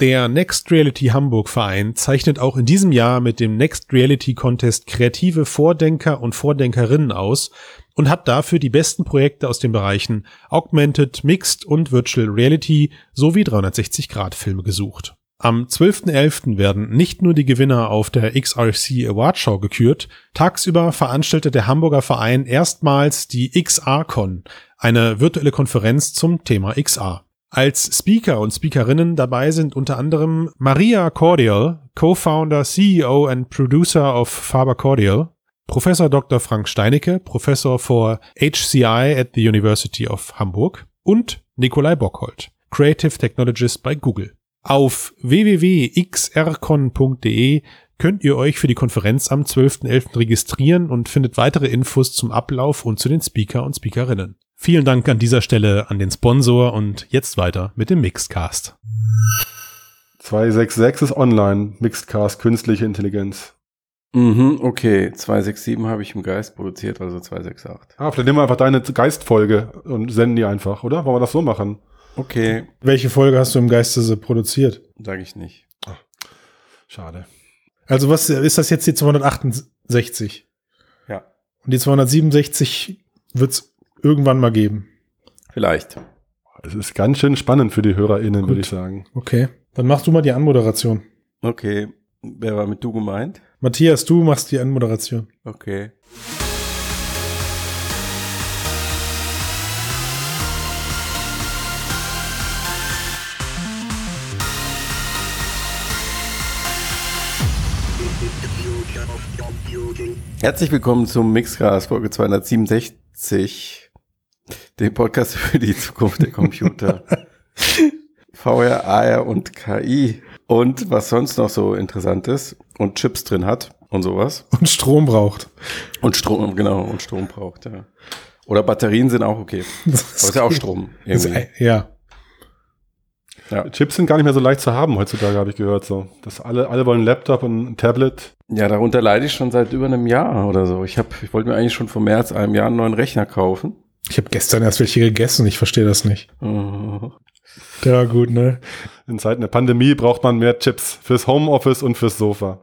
Der Next Reality Hamburg Verein zeichnet auch in diesem Jahr mit dem Next Reality Contest kreative Vordenker und Vordenkerinnen aus und hat dafür die besten Projekte aus den Bereichen Augmented, Mixed und Virtual Reality sowie 360 Grad Filme gesucht. Am 12.11. werden nicht nur die Gewinner auf der XRC Award Show gekürt, tagsüber veranstaltet der Hamburger Verein erstmals die XR-Con, eine virtuelle Konferenz zum Thema XR. Als Speaker und Speakerinnen dabei sind unter anderem Maria Cordial, Co-Founder, CEO and Producer of Faber Cordial, Professor Dr. Frank Steinecke, Professor for HCI at the University of Hamburg und Nikolai Bockhold, Creative Technologist bei Google. Auf www.xrcon.de könnt ihr euch für die Konferenz am 12.11. registrieren und findet weitere Infos zum Ablauf und zu den Speaker und Speakerinnen. Vielen Dank an dieser Stelle an den Sponsor und jetzt weiter mit dem Mixedcast. 266 ist online, Mixedcast, künstliche Intelligenz. Mhm, okay. 267 habe ich im Geist produziert, also 268. Ah, vielleicht nehmen wir einfach deine Geistfolge und senden die einfach, oder? Wollen wir das so machen? Okay, Welche Folge hast du im Geiste produziert? sage ich nicht. Schade. Also was ist das jetzt die 268? Ja. Und die 267 wird's irgendwann mal geben. Vielleicht. Es ist ganz schön spannend für die HörerInnen, Gut. würde ich sagen. Okay. Dann machst du mal die Anmoderation. Okay. Wer war mit du gemeint? Matthias, du machst die Anmoderation. Okay. Herzlich willkommen zum Mixcast Folge 267, dem Podcast für die Zukunft der Computer. VR, AR und KI und was sonst noch so interessant ist und Chips drin hat und sowas. Und Strom braucht. Und Strom, genau, und Strom braucht, ja. Oder Batterien sind auch okay. Aber ist ja auch Strom. Ist, Irgendwie. ja. Chips sind gar nicht mehr so leicht zu haben heutzutage, habe ich gehört. So, das alle, alle wollen einen Laptop und ein Tablet. Ja, darunter leide ich schon seit über einem Jahr oder so. Ich, ich wollte mir eigentlich schon vor mehr als einem Jahr einen neuen Rechner kaufen. Ich habe gestern erst welche gegessen, ich verstehe das nicht. Oh. War gut, ne? In Zeiten der Pandemie braucht man mehr Chips fürs Homeoffice und fürs Sofa.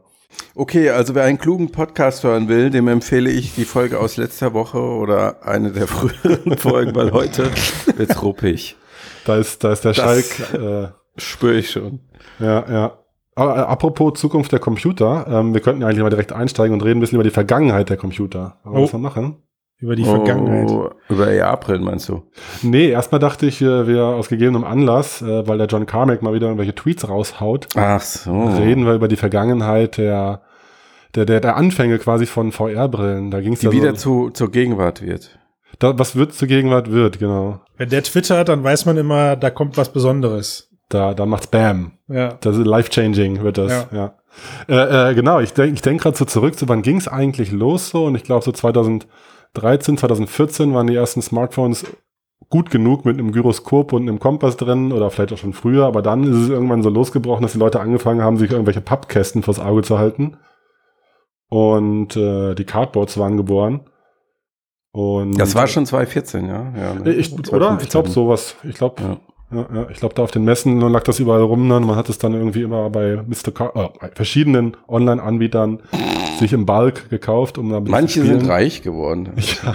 Okay, also wer einen klugen Podcast hören will, dem empfehle ich die Folge aus letzter Woche oder eine der früheren Folgen, weil heute wird's ruppig. Da ist, da ist der Das- Schalk. Äh, Spüre ich schon. ja, ja. Aber äh, apropos Zukunft der Computer, ähm, wir könnten ja eigentlich mal direkt einsteigen und reden ein bisschen über die Vergangenheit der Computer. Wollen wir Oh. das mal machen? Über die Vergangenheit. Oh, über AR-Brillen meinst du? Nee, erstmal dachte ich, wir, aus gegebenem Anlass, äh, weil der John Carmack mal wieder irgendwelche Tweets raushaut, Ach so. reden wir über die Vergangenheit der, der, der, der Anfänge quasi von VR-Brillen. Da ging es Die ja wieder so, zu, zur Gegenwart wird. da, was wird zur Gegenwart wird, genau. Wenn der twittert, dann weiß man immer, da kommt was Besonderes. Da, da macht's Bam. Ja. Das ist life-changing, wird das, Ja. ja. Äh, äh, genau, ich denke ich denk gerade so zurück, so wann ging es eigentlich los so? Und ich glaube so 2013, 2014 waren die ersten Smartphones gut genug mit einem Gyroskop und einem Kompass drin oder vielleicht auch schon früher, aber dann ist es irgendwann so losgebrochen, dass die Leute angefangen haben, sich irgendwelche Pappkästen vors Auge zu halten. Und äh, die Cardboards waren geboren. Und Das war schon 2014, ja. ja ne? ich, oder? Ich glaube 2015. sowas. Ich glaube, Ja. Ja, ja, ich glaube, da auf den Messen lag das überall rum. Ne? Und man hat es dann irgendwie immer bei Mr. Car äh, bei verschiedenen Online-Anbietern sich im Bulk gekauft, um da ein bisschen Manche sind reich geworden. Ja.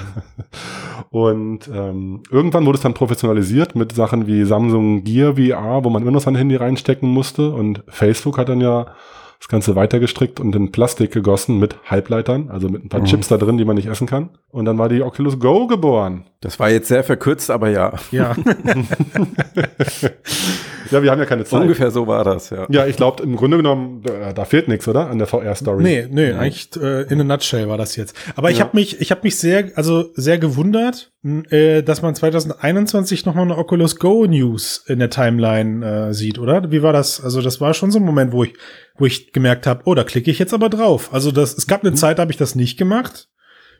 Und ähm, irgendwann wurde es dann professionalisiert mit Sachen wie Samsung Gear VR, wo man immer noch sein Handy reinstecken musste. Und Facebook hat dann ja das Ganze weitergestrickt und in Plastik gegossen mit Halbleitern, also mit ein paar Mhm. Chips da drin, die man nicht essen kann. Und dann war die Oculus Go geboren. Das war jetzt sehr verkürzt, aber ja. Ja. Ja, wir haben ja keine Zeit. Ungefähr so war das, ja. Ja, ich glaube, im Grunde genommen, da, da fehlt nichts, oder? An der VR-Story. Nee, nee, eigentlich äh, in a nutshell war das jetzt. Aber ich Ja. habe mich, ich habe mich sehr, also sehr gewundert, äh, dass man 2021 noch mal eine Oculus Go News in der Timeline äh, sieht, oder? Wie war das? Also das war schon so ein Moment, wo ich, wo ich gemerkt habe, oh, da klicke ich jetzt aber drauf. Also das, es gab eine Zeit, da habe ich das nicht gemacht.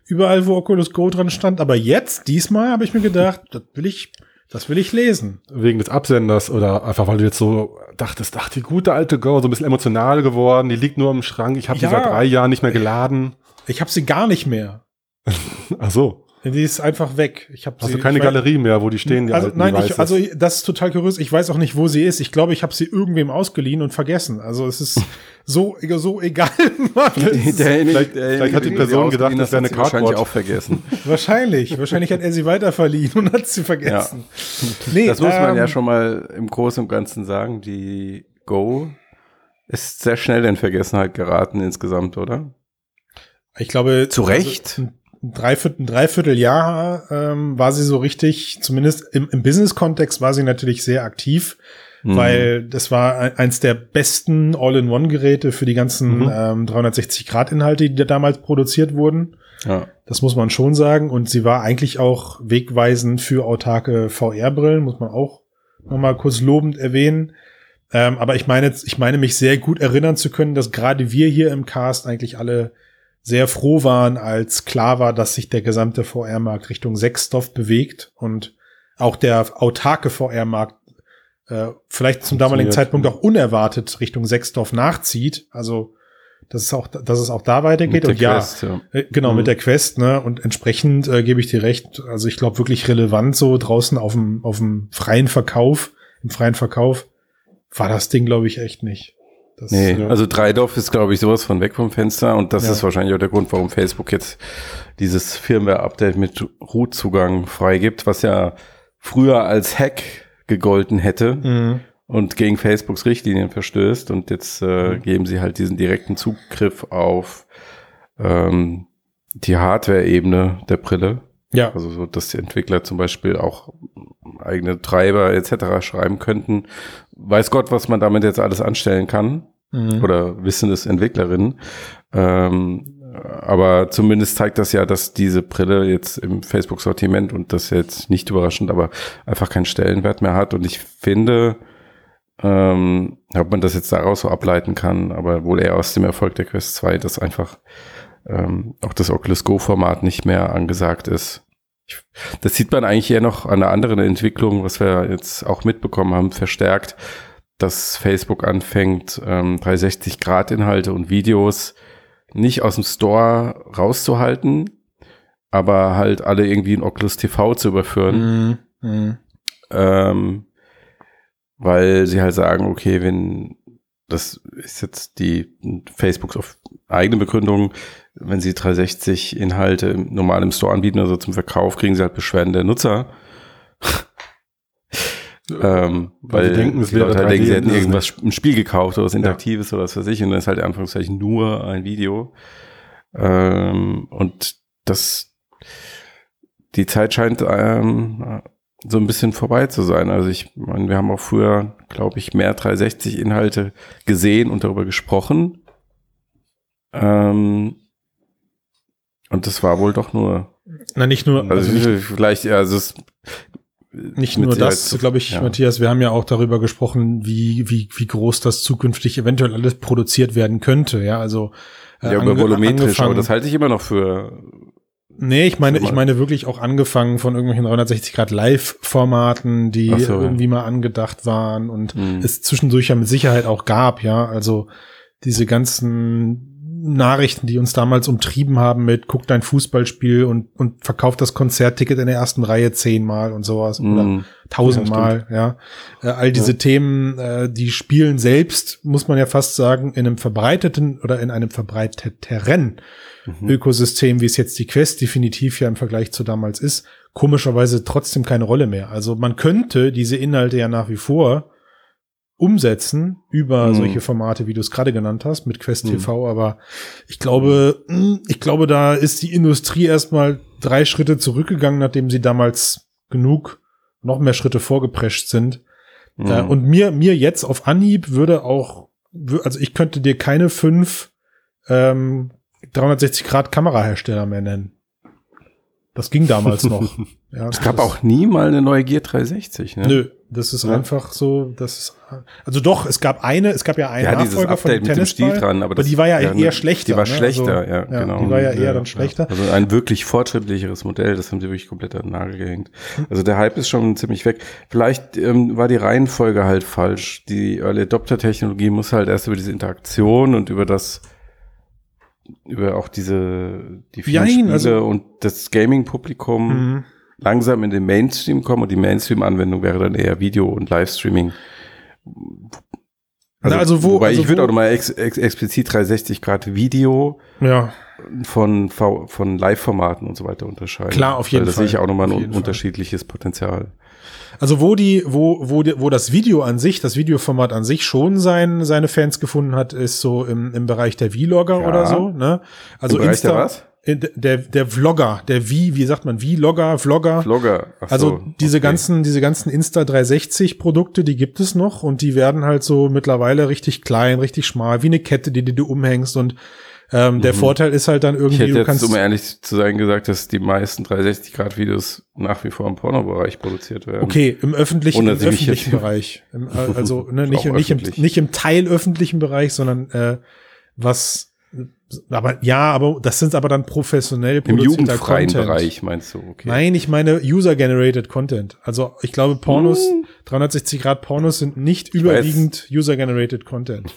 Überall, wo Oculus Go dran stand. Aber jetzt, diesmal, habe ich mir gedacht, das will ich, das will ich lesen. Wegen des Absenders oder einfach, weil du jetzt so dachtest, ach, die gute alte Go, so ein bisschen emotional geworden, die liegt nur im Schrank, ich habe Ja. die seit drei Jahren nicht mehr geladen. Ich habe sie gar nicht mehr. Ach so. Die ist einfach weg. Ich hab Hast sie, du keine Galerie mehr, wo die stehen, die Also alten nein, ich, also das ist total kurios. Ich weiß auch nicht, wo sie ist. Ich glaube, ich habe sie irgendwem ausgeliehen und vergessen. Also es ist so so egal. Vielleicht- vielleicht hat die Person gedacht, ausgeliehen das wäre hat, eine hat sie wahrscheinlich Cardboard. auch vergessen. wahrscheinlich, wahrscheinlich hat er sie weiterverliehen und hat sie vergessen. Nee, Das muss man ähm, ja schon mal im Großen und Ganzen sagen. Die Go ist sehr schnell in Vergessenheit geraten insgesamt, oder? Ich glaube, Zu Recht? Also, ein Dreiviertel, ein Dreivierteljahr ähm, war sie so richtig, zumindest im, im Business-Kontext war sie natürlich sehr aktiv, Mhm. weil das war ein- eins der besten All-in-One-Geräte für die ganzen Mhm. ähm, 360-Grad-Inhalte, die da damals produziert wurden. Ja. Das muss man schon sagen. Und sie war eigentlich auch wegweisend für autarke VR-Brillen, muss man auch nochmal kurz lobend erwähnen. Ähm, aber ich meine, ich meine mich sehr gut erinnern zu können, dass gerade wir hier im Cast eigentlich alle sehr froh waren, als klar war, dass sich der gesamte VR-Markt Richtung Sechsstoff bewegt und auch der autarke VR-Markt äh, vielleicht zum damaligen. Zeitpunkt auch unerwartet Richtung Sechsstoff nachzieht. Also dass es auch, dass es auch da weitergeht. Mit der und ja, Quest, ja. äh, Genau, Mhm. mit der Quest, ne? Und entsprechend äh, gebe ich dir recht. Also ich glaube wirklich relevant so draußen auf dem, auf dem freien Verkauf, im freien Verkauf, war das Ding, glaube ich, echt nicht. Das, Nee, Ja. also Dreidorf ist, glaube ich, sowas von weg vom Fenster und das Ja. ist wahrscheinlich auch der Grund, warum Facebook jetzt dieses Firmware-Update mit Root-Zugang freigibt, was ja früher als Hack gegolten hätte Mhm. und gegen Facebooks Richtlinien verstößt und jetzt äh, geben sie halt diesen direkten Zugriff auf ähm, die Hardware-Ebene der Brille. Ja, Also so, dass die Entwickler zum Beispiel auch eigene Treiber etc. schreiben könnten. Weiß Gott, was man damit jetzt alles anstellen kann mhm. oder wissendes Entwicklerinnen. Ähm, aber zumindest zeigt das ja, dass diese Brille jetzt im Facebook-Sortiment und das jetzt nicht überraschend, aber einfach keinen Stellenwert mehr hat. Und ich finde, ähm, ob man das jetzt daraus so ableiten kann, aber wohl eher aus dem Erfolg der Quest 2, dass einfach ähm, auch das Oculus Go-Format nicht mehr angesagt ist. Ich, das sieht man eigentlich eher noch an einer anderen Entwicklung, was wir jetzt auch mitbekommen haben, verstärkt, dass Facebook anfängt, ähm, 360-Grad-Inhalte und Videos nicht aus dem Store rauszuhalten, aber halt alle irgendwie in Oculus TV zu überführen, Mhm. Mhm. ähm, weil sie halt sagen, okay, wenn das ist jetzt die Facebooks auf eigene Begründung, wenn sie 360 Inhalte im- normal im Store anbieten, also zum Verkauf, kriegen sie halt Beschwerden der Nutzer. ähm, Weil weil sie denken, es die Leute halt 3D, denken, sie hätten irgendwas, ein Spiel gekauft oder was Interaktives oder was weiß ich, und dann ist halt in Anführungszeichen nur ein Video. Ähm, und das, die Zeit scheint ähm, so ein bisschen vorbei zu sein. Also ich meine, wir haben auch früher, glaube ich, mehr 360-Inhalte gesehen und darüber gesprochen. Ähm, und das war wohl doch nur, Na, nicht nur, also, also nicht, vielleicht, ja, also es nicht nur das, so- glaube ich, ja. Matthias, wir haben ja auch darüber gesprochen, wie, wie, wie groß das zukünftig eventuell alles produziert werden könnte, ja, also äh, Ja, über ange- volumetrisch, aber das halte ich immer noch für. Nee, ich meine, ich meine wirklich auch angefangen von irgendwelchen 360 Grad Live-Formaten, die so, ja. irgendwie mal angedacht waren und Hm. es zwischendurch ja mit Sicherheit auch gab, ja. Also diese ganzen Nachrichten, die uns damals umtrieben haben mit guck dein Fußballspiel und, und verkauf das Konzertticket in der ersten Reihe zehnmal und sowas oder Hm. tausendmal, ja. Äh, all diese Themen, äh, die spielen selbst, muss man ja fast sagen, in einem verbreiteten oder in einem verbreiteteren Mhm. Ökosystem, wie es jetzt die Quest definitiv ja im Vergleich zu damals ist, komischerweise trotzdem keine Rolle mehr. Also man könnte diese Inhalte ja nach wie vor umsetzen über Mhm. solche Formate, wie du es gerade genannt hast, mit Quest Mhm. TV, aber ich glaube, mh, ich glaube, da ist die Industrie erstmal drei Schritte zurückgegangen, nachdem sie damals genug noch mehr Schritte vorgeprescht sind. Mhm. Äh, und mir, mir jetzt auf Anhieb würde auch, also ich könnte dir keine fünf ähm, 360 Grad Kamerahersteller mehr nennen. Das ging damals noch. Ja, es gab das- auch nie mal eine neue Gear 360, ne? Nö, das ist Ja. einfach so, das ist, also doch, es gab eine, es gab ja einen Ja, Nachfolger von Update dem mit dem Stil dran, aber, aber das, die war ja, ne, eher schlechter. Die war ne? schlechter, Also, ja, genau. Die war ja eher Ja, dann schlechter. Also ein wirklich fortschrittlicheres Modell, das haben sie wirklich komplett an den Nagel gehängt. Also der Hype ist schon ziemlich weg. Vielleicht ähm, war die Reihenfolge halt falsch. Die Early Adopter Technologie muss halt erst über diese Interaktion und über das über auch diese die vielen Jein, Spiele also- und das Gaming-Publikum Mhm. langsam in den Mainstream kommen und die Mainstream-Anwendung wäre dann eher Video und Livestreaming. Na, also wo- wobei also ich würde auch nochmal ex, ex, explizit 360 Grad Video Ja, von, V- von Live-Formaten und so weiter unterscheiden. Klar, auf jeden Fall. sehe ich auch nochmal ein jeden Fall. unterschiedliches Potenzial. Also wo die, wo, wo, wo das Video an sich, das Videoformat an sich schon sein, seine Fans gefunden hat, ist so im, im Bereich der Vlogger Ja. oder so, ne? Also Im Bereich der was? Der, der Vlogger, der V, wie sagt man, Vlogger, Vlogger. Vlogger. Ach Also so, diese okay. ganzen, diese ganzen Insta 360 Produkte, die gibt es noch und die werden halt so mittlerweile richtig klein, richtig schmal, wie eine Kette, die, die du umhängst und ähm, der Vorteil ist halt dann Mhm. Ich irgendwie, hätte du jetzt, kannst, um ehrlich zu sein, gesagt, dass die meisten 360-Grad-Videos nach wie vor im Pornobereich produziert werden. okay, im öffentlichen, im öffentlichen jetzt- Bereich, Im, äh, also ne, nicht, nicht, im, nicht im teilöffentlichen Bereich, sondern äh, was, aber ja, aber das sind aber dann professionell Im produzierter jugendfreien Content. Bereich meinst du, okay. Nein, ich meine User-Generated Content. Also ich glaube, Pornos, Hm. 360 Grad Pornos sind nicht überwiegend User-Generated Content.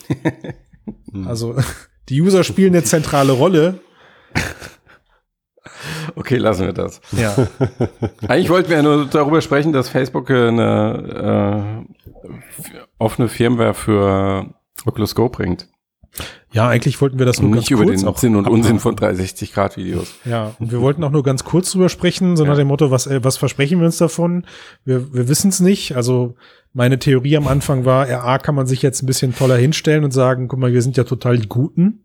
also die User spielen eine zentrale Rolle. Okay, lassen wir das. Ja, Eigentlich wollten wir ja nur darüber sprechen, dass Facebook eine äh, offene Firmware für Oculus Go bringt. ja eigentlich wollten wir das nur Und ganz nicht über kurz den Sinn und Unsinn von 360-Grad-Videos. Ja, und wir wollten auch nur ganz kurz drüber sprechen, so nach Ja. dem Motto, was, äh, was versprechen wir uns davon? Wir, wir wissen es nicht. Also meine Theorie am Anfang war, RA kann man sich jetzt ein bisschen toller hinstellen und sagen, guck mal, wir sind ja total die Guten.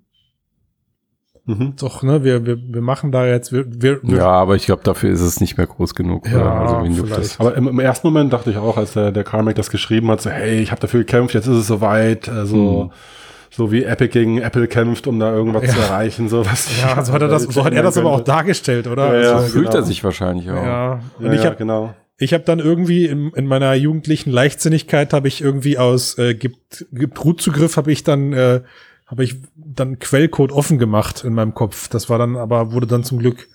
Mhm. Doch, ne, wir, wir, wir machen da jetzt, wir, wir, wir Ja, aber ich glaube, dafür ist es nicht mehr groß genug. Ja, oder? also, das, Aber im, im ersten Moment dachte ich auch, als der, der Carmack das geschrieben hat, so, hey, ich habe dafür gekämpft, jetzt ist es soweit. Also, Hm. so wie Epic gegen Apple kämpft, um da irgendwas Ja. zu erreichen. So, was Ja, so hat er das, so hat er das aber auch dargestellt, oder? Ja, ja. Also, fühlt genau. er sich wahrscheinlich auch. ja. Und Ja, ich ja, habe genau. Ich hab dann irgendwie in, in meiner jugendlichen Leichtsinnigkeit habe ich irgendwie aus äh, gibt gibt Root-Zugriff habe ich dann äh, habe ich dann Quellcode offen gemacht in meinem Kopf. Das war dann aber wurde dann zum Glück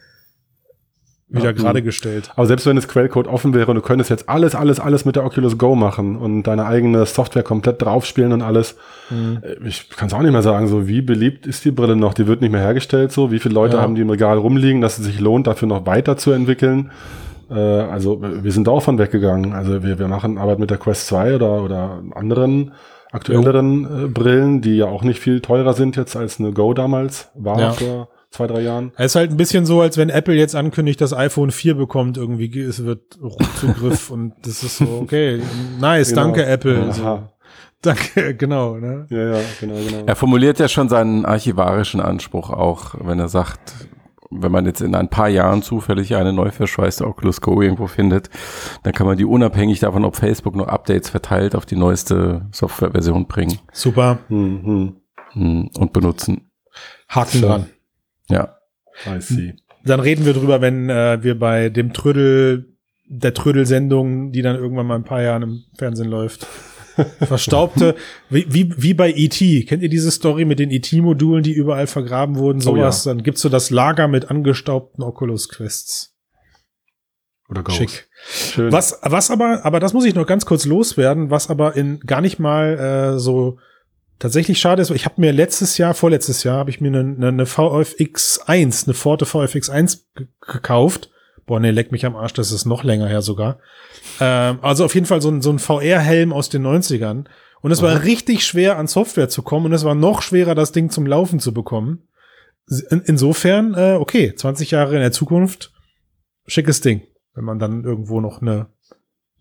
wieder Ja, gerade mhm. gestellt. Aber selbst wenn das Quellcode offen wäre und du könntest jetzt alles, alles, alles mit der Oculus Go machen und deine eigene Software komplett draufspielen und alles, Mhm. ich kann es auch nicht mehr sagen, so wie beliebt ist die Brille noch? Die wird nicht mehr hergestellt, so wie viele Leute Ja. haben die im Regal rumliegen, dass es sich lohnt, dafür noch weiter zu entwickeln. Äh, also wir sind da auch von weggegangen. Also wir, wir machen Arbeit mit der Quest 2 oder, oder anderen aktuelleren äh, Brillen, die ja auch nicht viel teurer sind jetzt als eine Go damals war Ja. vor zwei, drei Jahren. Es ist halt ein bisschen so, als wenn Apple jetzt ankündigt, dass iPhone 4 bekommt, irgendwie, es wird Root-Zugriff und das ist so, okay, nice, Genau. danke Apple. Aha. So, danke, genau, ne? Ja, ja, genau, genau. Er formuliert ja schon seinen archivarischen Anspruch auch, wenn er sagt, wenn man jetzt in ein paar Jahren zufällig eine neu verschweißte Oculus Go irgendwo findet, dann kann man die unabhängig davon, ob Facebook noch Updates verteilt, auf die neueste Softwareversion bringen Super, Hm, hm. hm, und benutzen. Haken So. dran. Ja. I see. Dann reden wir drüber, wenn äh, wir bei dem Trödel, der Trödel-Sendung, die dann irgendwann mal in ein paar Jahren im Fernsehen läuft. Verstaubte, wie, wie, wie bei E.T. Kennt ihr diese Story mit den E.T.-Modulen, die überall vergraben wurden? Oh Sowas. Dann gibt's so das Lager mit angestaubten Oculus Quests. Oder Go. Schick. Schön. Was, was aber, aber das muss ich noch ganz kurz loswerden, was aber in gar nicht mal äh, so tatsächlich schade ist. Ich habe mir letztes Jahr, vorletztes Jahr, habe ich mir eine, eine, eine VFX1, eine Forte VFX1 ge- gekauft. Boah, nee, leck mich am Arsch, das ist noch länger her sogar. Ähm, also auf jeden Fall so ein, so ein VR-Helm aus den 90ern. Und es war richtig schwer, an Software zu kommen und es war noch schwerer, das Ding zum Laufen zu bekommen. In, insofern, äh, okay, 20 Jahre in der Zukunft, schickes Ding, wenn man dann irgendwo noch eine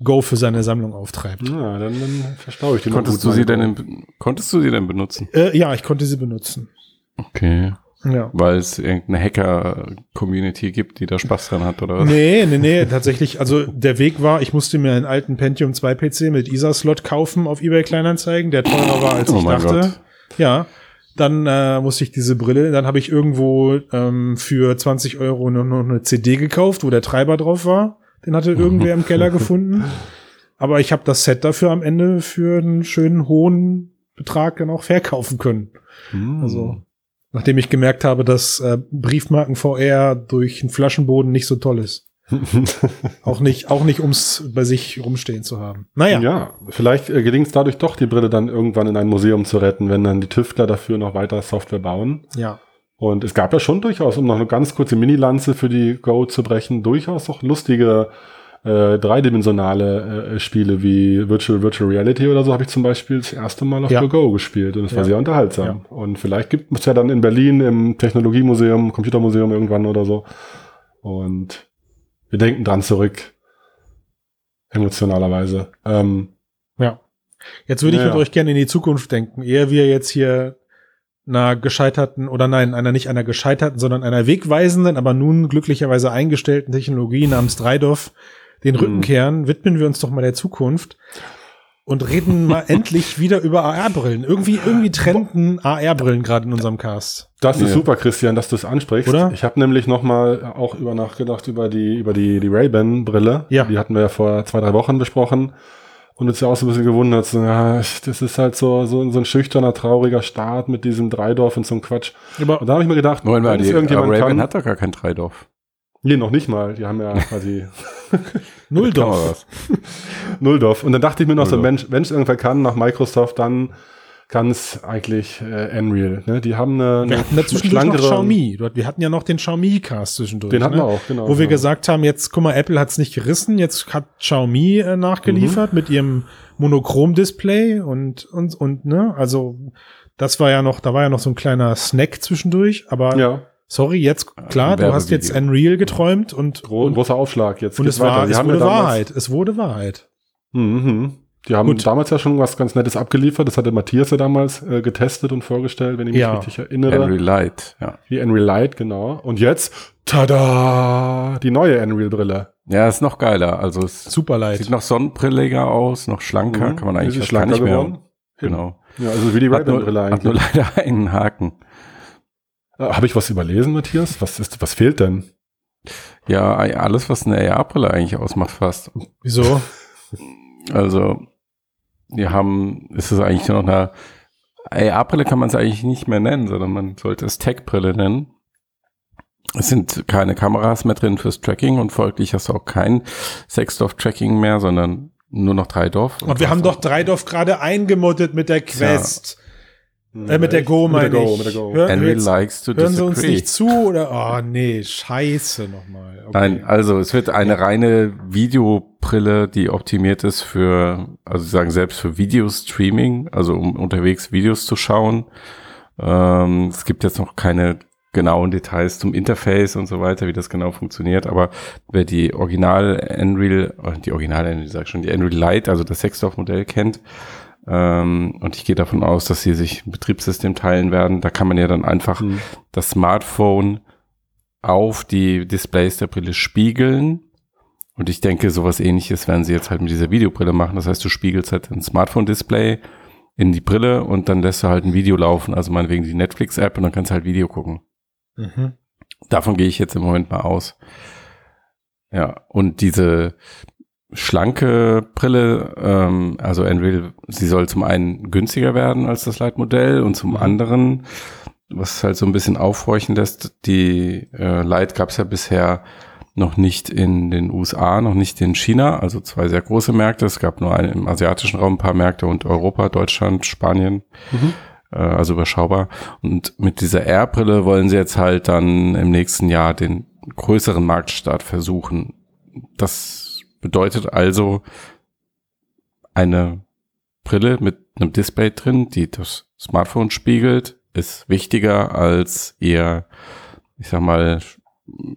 Go für seine Sammlung auftreibt. Ja, dann, dann verstaue ich noch Konntest gut, du sie denn, in, konntest du sie denn benutzen? Äh, ja, ich konnte sie benutzen. Okay. Ja. Weil es irgendeine Hacker-Community gibt, die da Spaß dran hat, oder was? Nee, nee, nee, tatsächlich, also der Weg war, ich musste mir einen alten Pentium 2 PC mit ISA-Slot kaufen auf eBay Kleinanzeigen, der teurer war, als Oh ich mein dachte. Gott. Ja, dann äh, musste ich diese Brille, dann habe ich irgendwo ähm, für 20 Euro noch, noch eine CD gekauft, wo der Treiber drauf war. Den hatte irgendwer im Keller gefunden. Aber ich habe das Set dafür am Ende für einen schönen hohen Betrag dann auch verkaufen können. Hm. Also, nachdem ich gemerkt habe, dass äh, Briefmarken VR durch einen Flaschenboden nicht so toll ist. Auch nicht, auch nicht, ums bei sich rumstehen zu haben. Naja, Ja, vielleicht äh, gelingt es dadurch doch, die Brille dann irgendwann in ein Museum zu retten, wenn dann die Tüftler dafür noch weiter Software bauen. ja. Und es gab ja schon durchaus, um noch eine ganz kurze Mini-Lanze für die Go zu brechen, durchaus auch lustige äh, dreidimensionale äh, Spiele wie Virtual Virtual Reality oder so habe ich zum Beispiel das erste Mal auf Ja. The Go gespielt und es war Ja. sehr unterhaltsam. Und vielleicht gibt es ja dann in Berlin im Technologiemuseum, Computermuseum irgendwann oder so. Und wir denken dran zurück. Emotionalerweise. Ähm, Ja. Jetzt würde ich Ja, mit ja. euch gerne in die Zukunft denken. Ehe wir jetzt hier einer gescheiterten oder nein, einer nicht einer gescheiterten, sondern einer wegweisenden, aber nun glücklicherweise eingestellten Technologie namens Dreidorf den Rücken Mhm. kehren, widmen wir uns doch mal der Zukunft und reden mal endlich wieder über AR-Brillen. Irgendwie, irgendwie trenden AR-Brillen gerade in unserem Cast. Das ist Ja. super, Christian, dass du es ansprichst. Oder? Ich habe nämlich noch mal auch über nachgedacht über die über die die Ray-Ban Brille. Ja. Die hatten wir ja vor zwei drei Wochen besprochen und uns ja auch so ein bisschen gewundert. So, ja, das ist halt so so, so ein schüchterner trauriger Start mit diesem Dreidorf und so einem Quatsch. Aber Und da habe ich mir gedacht, Moment mal, wenn es die irgendjemand Raven kann, hat doch gar kein Dreidorf. Nee, noch nicht mal. Die haben ja quasi Nulldorf. Nulldorf. Und dann dachte ich mir noch so, Nulldorf. Mensch, wenn es irgendwer kann nach Microsoft, dann kann es eigentlich äh, Unreal. Ne? Die haben eine, Wir eine hatten da zwischendurch noch schlankere- Xiaomi. Wir hatten ja noch den Xiaomi-Cast zwischendurch. Den hatten ne? wir auch, genau. Wo wir genau. gesagt haben, jetzt, guck mal, Apple hat's nicht gerissen, jetzt hat Xiaomi äh, nachgeliefert Mhm. mit ihrem Monochrom-Display und, und, und, ne, also, das war ja noch, da war ja noch so ein kleiner Snack zwischendurch, aber ja, sorry, jetzt, klar, ein du hast jetzt. Unreal geträumt und, gro und, großer Aufschlag. Jetzt und es war, es wurde ja Wahrheit, es wurde Wahrheit. Mhm. Die haben Gut. damals ja schon was ganz Nettes abgeliefert. Das hatte Matthias ja damals äh, getestet und vorgestellt, wenn ich mich Ja. richtig erinnere. Henry Light, ja. Die Unreal Light, genau. Und jetzt, tada, die neue Unreal-Brille. Ja, ist noch geiler. Also es Super leid. sieht noch sonnenbrilliger aus, noch schlanker, Mhm. kann man eigentlich Ist fast schlanker gar nicht mehr. geworden. Genau. Ja, also wie die Ray-Ban-Brille hat nur eigentlich. leider einen Haken. Äh, Habe ich was überlesen, Matthias? Was ist, was fehlt denn? Ja, alles, was eine AR-Brille eigentlich ausmacht fast. Wieso? Also, wir haben, ist es eigentlich nur noch eine AR-Brille kann man es eigentlich nicht mehr nennen, sondern man sollte es Tech-Brille nennen. Es sind keine Kameras mehr drin fürs Tracking und folglich hast du auch kein Sexdorf-Tracking mehr, sondern nur noch Dreidorf. Und wir haben doch Dreidorf gerade eingemoddet mit der Quest. Äh, mit der Go, Mit der meine Go, ich. mit der Go. Hör- Henry jetzt- likes to Hören Sie uns disagree. nicht zu oder? Oh nee, scheiße nochmal. Okay. Nein, also es wird eine reine Videobrille, die optimiert ist für, also sie sagen selbst für Videostreaming, also um unterwegs Videos zu schauen. Ähm, es gibt jetzt noch keine genauen Details zum Interface und so weiter, wie das genau funktioniert, aber wer die Original Unreal, äh, die Original Unreal, sag ich schon, die Unreal Lite, also das Sexdorf-Modell kennt, und ich gehe davon aus, dass sie sich ein Betriebssystem teilen werden, da kann man ja dann einfach Hm. das Smartphone auf die Displays der Brille spiegeln. Und ich denke, sowas ähnliches werden sie jetzt halt mit dieser Videobrille machen. Das heißt, du spiegelst halt ein Smartphone-Display in die Brille und dann lässt du halt ein Video laufen, also meinetwegen die Netflix-App und dann kannst du halt Video gucken. Mhm. Davon gehe ich jetzt im Moment mal aus. Ja, und diese schlanke Brille, ähm, also Unreal, sie soll zum einen günstiger werden als das Lite-Modell und zum Mhm. anderen, was halt so ein bisschen aufhorchen lässt, die äh, Lite gab es ja bisher noch nicht in den USA, noch nicht in China, also zwei sehr große Märkte. Es gab nur einen im asiatischen Raum ein paar Märkte und Europa, Deutschland, Spanien Mhm. äh, also überschaubar. Und mit dieser Air-Brille wollen sie jetzt halt dann im nächsten Jahr den größeren Marktstart versuchen. Das bedeutet also eine Brille mit einem Display drin, die das Smartphone spiegelt, ist wichtiger als ihr, ich sag mal,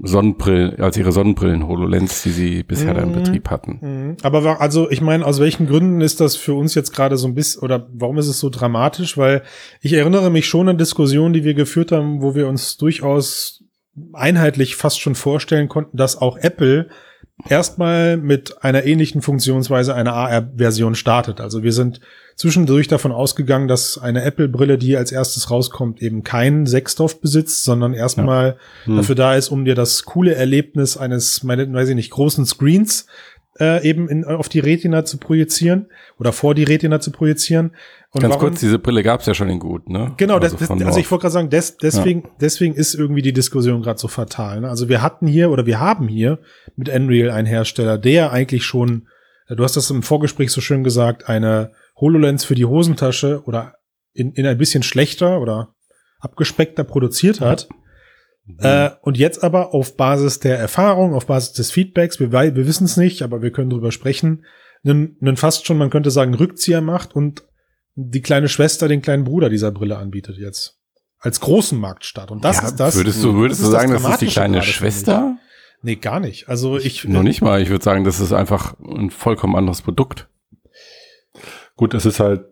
Sonnenbrillen, als ihre Sonnenbrillen HoloLens, die sie bisher da im Mhm. Betrieb hatten. Mhm. Aber also, ich meine, aus welchen Gründen ist das für uns jetzt gerade so ein bisschen, oder warum ist es so dramatisch? Weil ich erinnere mich schon an Diskussionen, die wir geführt haben, wo wir uns durchaus einheitlich fast schon vorstellen konnten, dass auch Apple erstmal mit einer ähnlichen Funktionsweise eine AR-Version startet. Also wir sind zwischendurch davon ausgegangen, dass eine Apple-Brille, die als erstes rauskommt, eben kein Sexdorf besitzt, sondern erstmal Hm. dafür da ist, um dir das coole Erlebnis eines, meine, weiß ich nicht, großen Screens äh, eben in, auf die Retina zu projizieren oder vor die Retina zu projizieren. Und Ganz warum- kurz, diese Brille gab's ja schon in gut, ne? Genau, das, Also das, von also ich North. wollte gerade sagen, des, deswegen, deswegen ist irgendwie die Diskussion gerade so fatal. Ne? Also wir hatten hier oder wir haben hier mit Unreal einen Hersteller, der eigentlich schon, äh, du hast das im Vorgespräch so schön gesagt, eine HoloLens für die Hosentasche oder in, in ein bisschen schlechter oder abgespeckter produziert hat. Mhm. Äh, und jetzt aber auf Basis der Erfahrung, auf Basis des Feedbacks, wir, wir wissen es nicht, aber wir können drüber sprechen, einen, einen fast schon, man könnte sagen, Rückzieher macht und die kleine Schwester den kleinen Bruder dieser Brille anbietet jetzt. Als großen Marktstart. Und das Ja, ist das. Würdest du, würdest das du das sagen, das ist die kleine Schwester? Nee, gar nicht. Also ich. Noch nicht mal. Ich würde sagen, das ist einfach ein vollkommen anderes Produkt. Gut, es ist halt,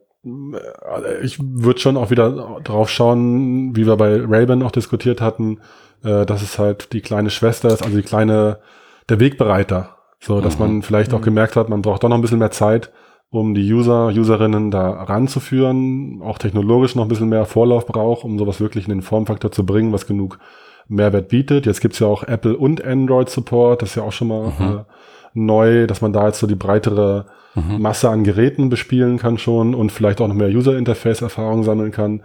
ich würde schon auch wieder drauf schauen, wie wir bei Ray-Ban auch diskutiert hatten, äh, dass es halt die kleine Schwester ist, also die kleine, der Wegbereiter. So, dass Mhm. man vielleicht auch Mhm. gemerkt hat, man braucht doch noch ein bisschen mehr Zeit, um die User, Userinnen da ranzuführen, auch technologisch noch ein bisschen mehr Vorlauf braucht, um sowas wirklich in den Formfaktor zu bringen, was genug Mehrwert bietet. Jetzt gibt's ja auch Apple und Android Support, das ist ja auch schon mal Mhm. äh, neu, dass man da jetzt so die breitere Mhm. Masse an Geräten bespielen kann schon und vielleicht auch noch mehr User-Interface-Erfahrung sammeln kann.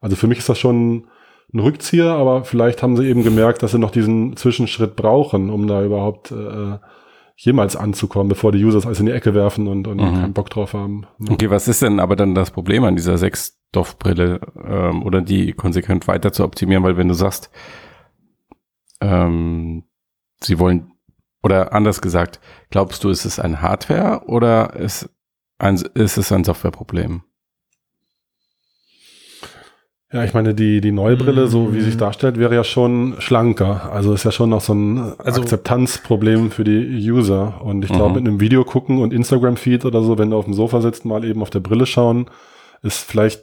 Also für mich ist das schon ein Rückzieher, aber vielleicht haben sie eben gemerkt, dass sie noch diesen Zwischenschritt brauchen, um da überhaupt äh, jemals anzukommen, bevor die User es alles in die Ecke werfen und, und Mhm. keinen Bock drauf haben. Okay, was ist denn aber dann das Problem an dieser Sechsstoffbrille ähm, oder die konsequent weiter zu optimieren? Weil wenn du sagst, ähm, sie wollen, oder anders gesagt, glaubst du, ist es ein Hardware oder ist, ein, ist es ein Softwareproblem? Ja, ich meine, die, die neue Brille, so wie Mhm. sich darstellt, wäre ja schon schlanker. Also ist ja schon noch so ein Also- Akzeptanzproblem für die User. Und ich glaube, Mhm. mit einem Video gucken und Instagram-Feed oder so, wenn du auf dem Sofa sitzt, mal eben auf der Brille schauen, ist vielleicht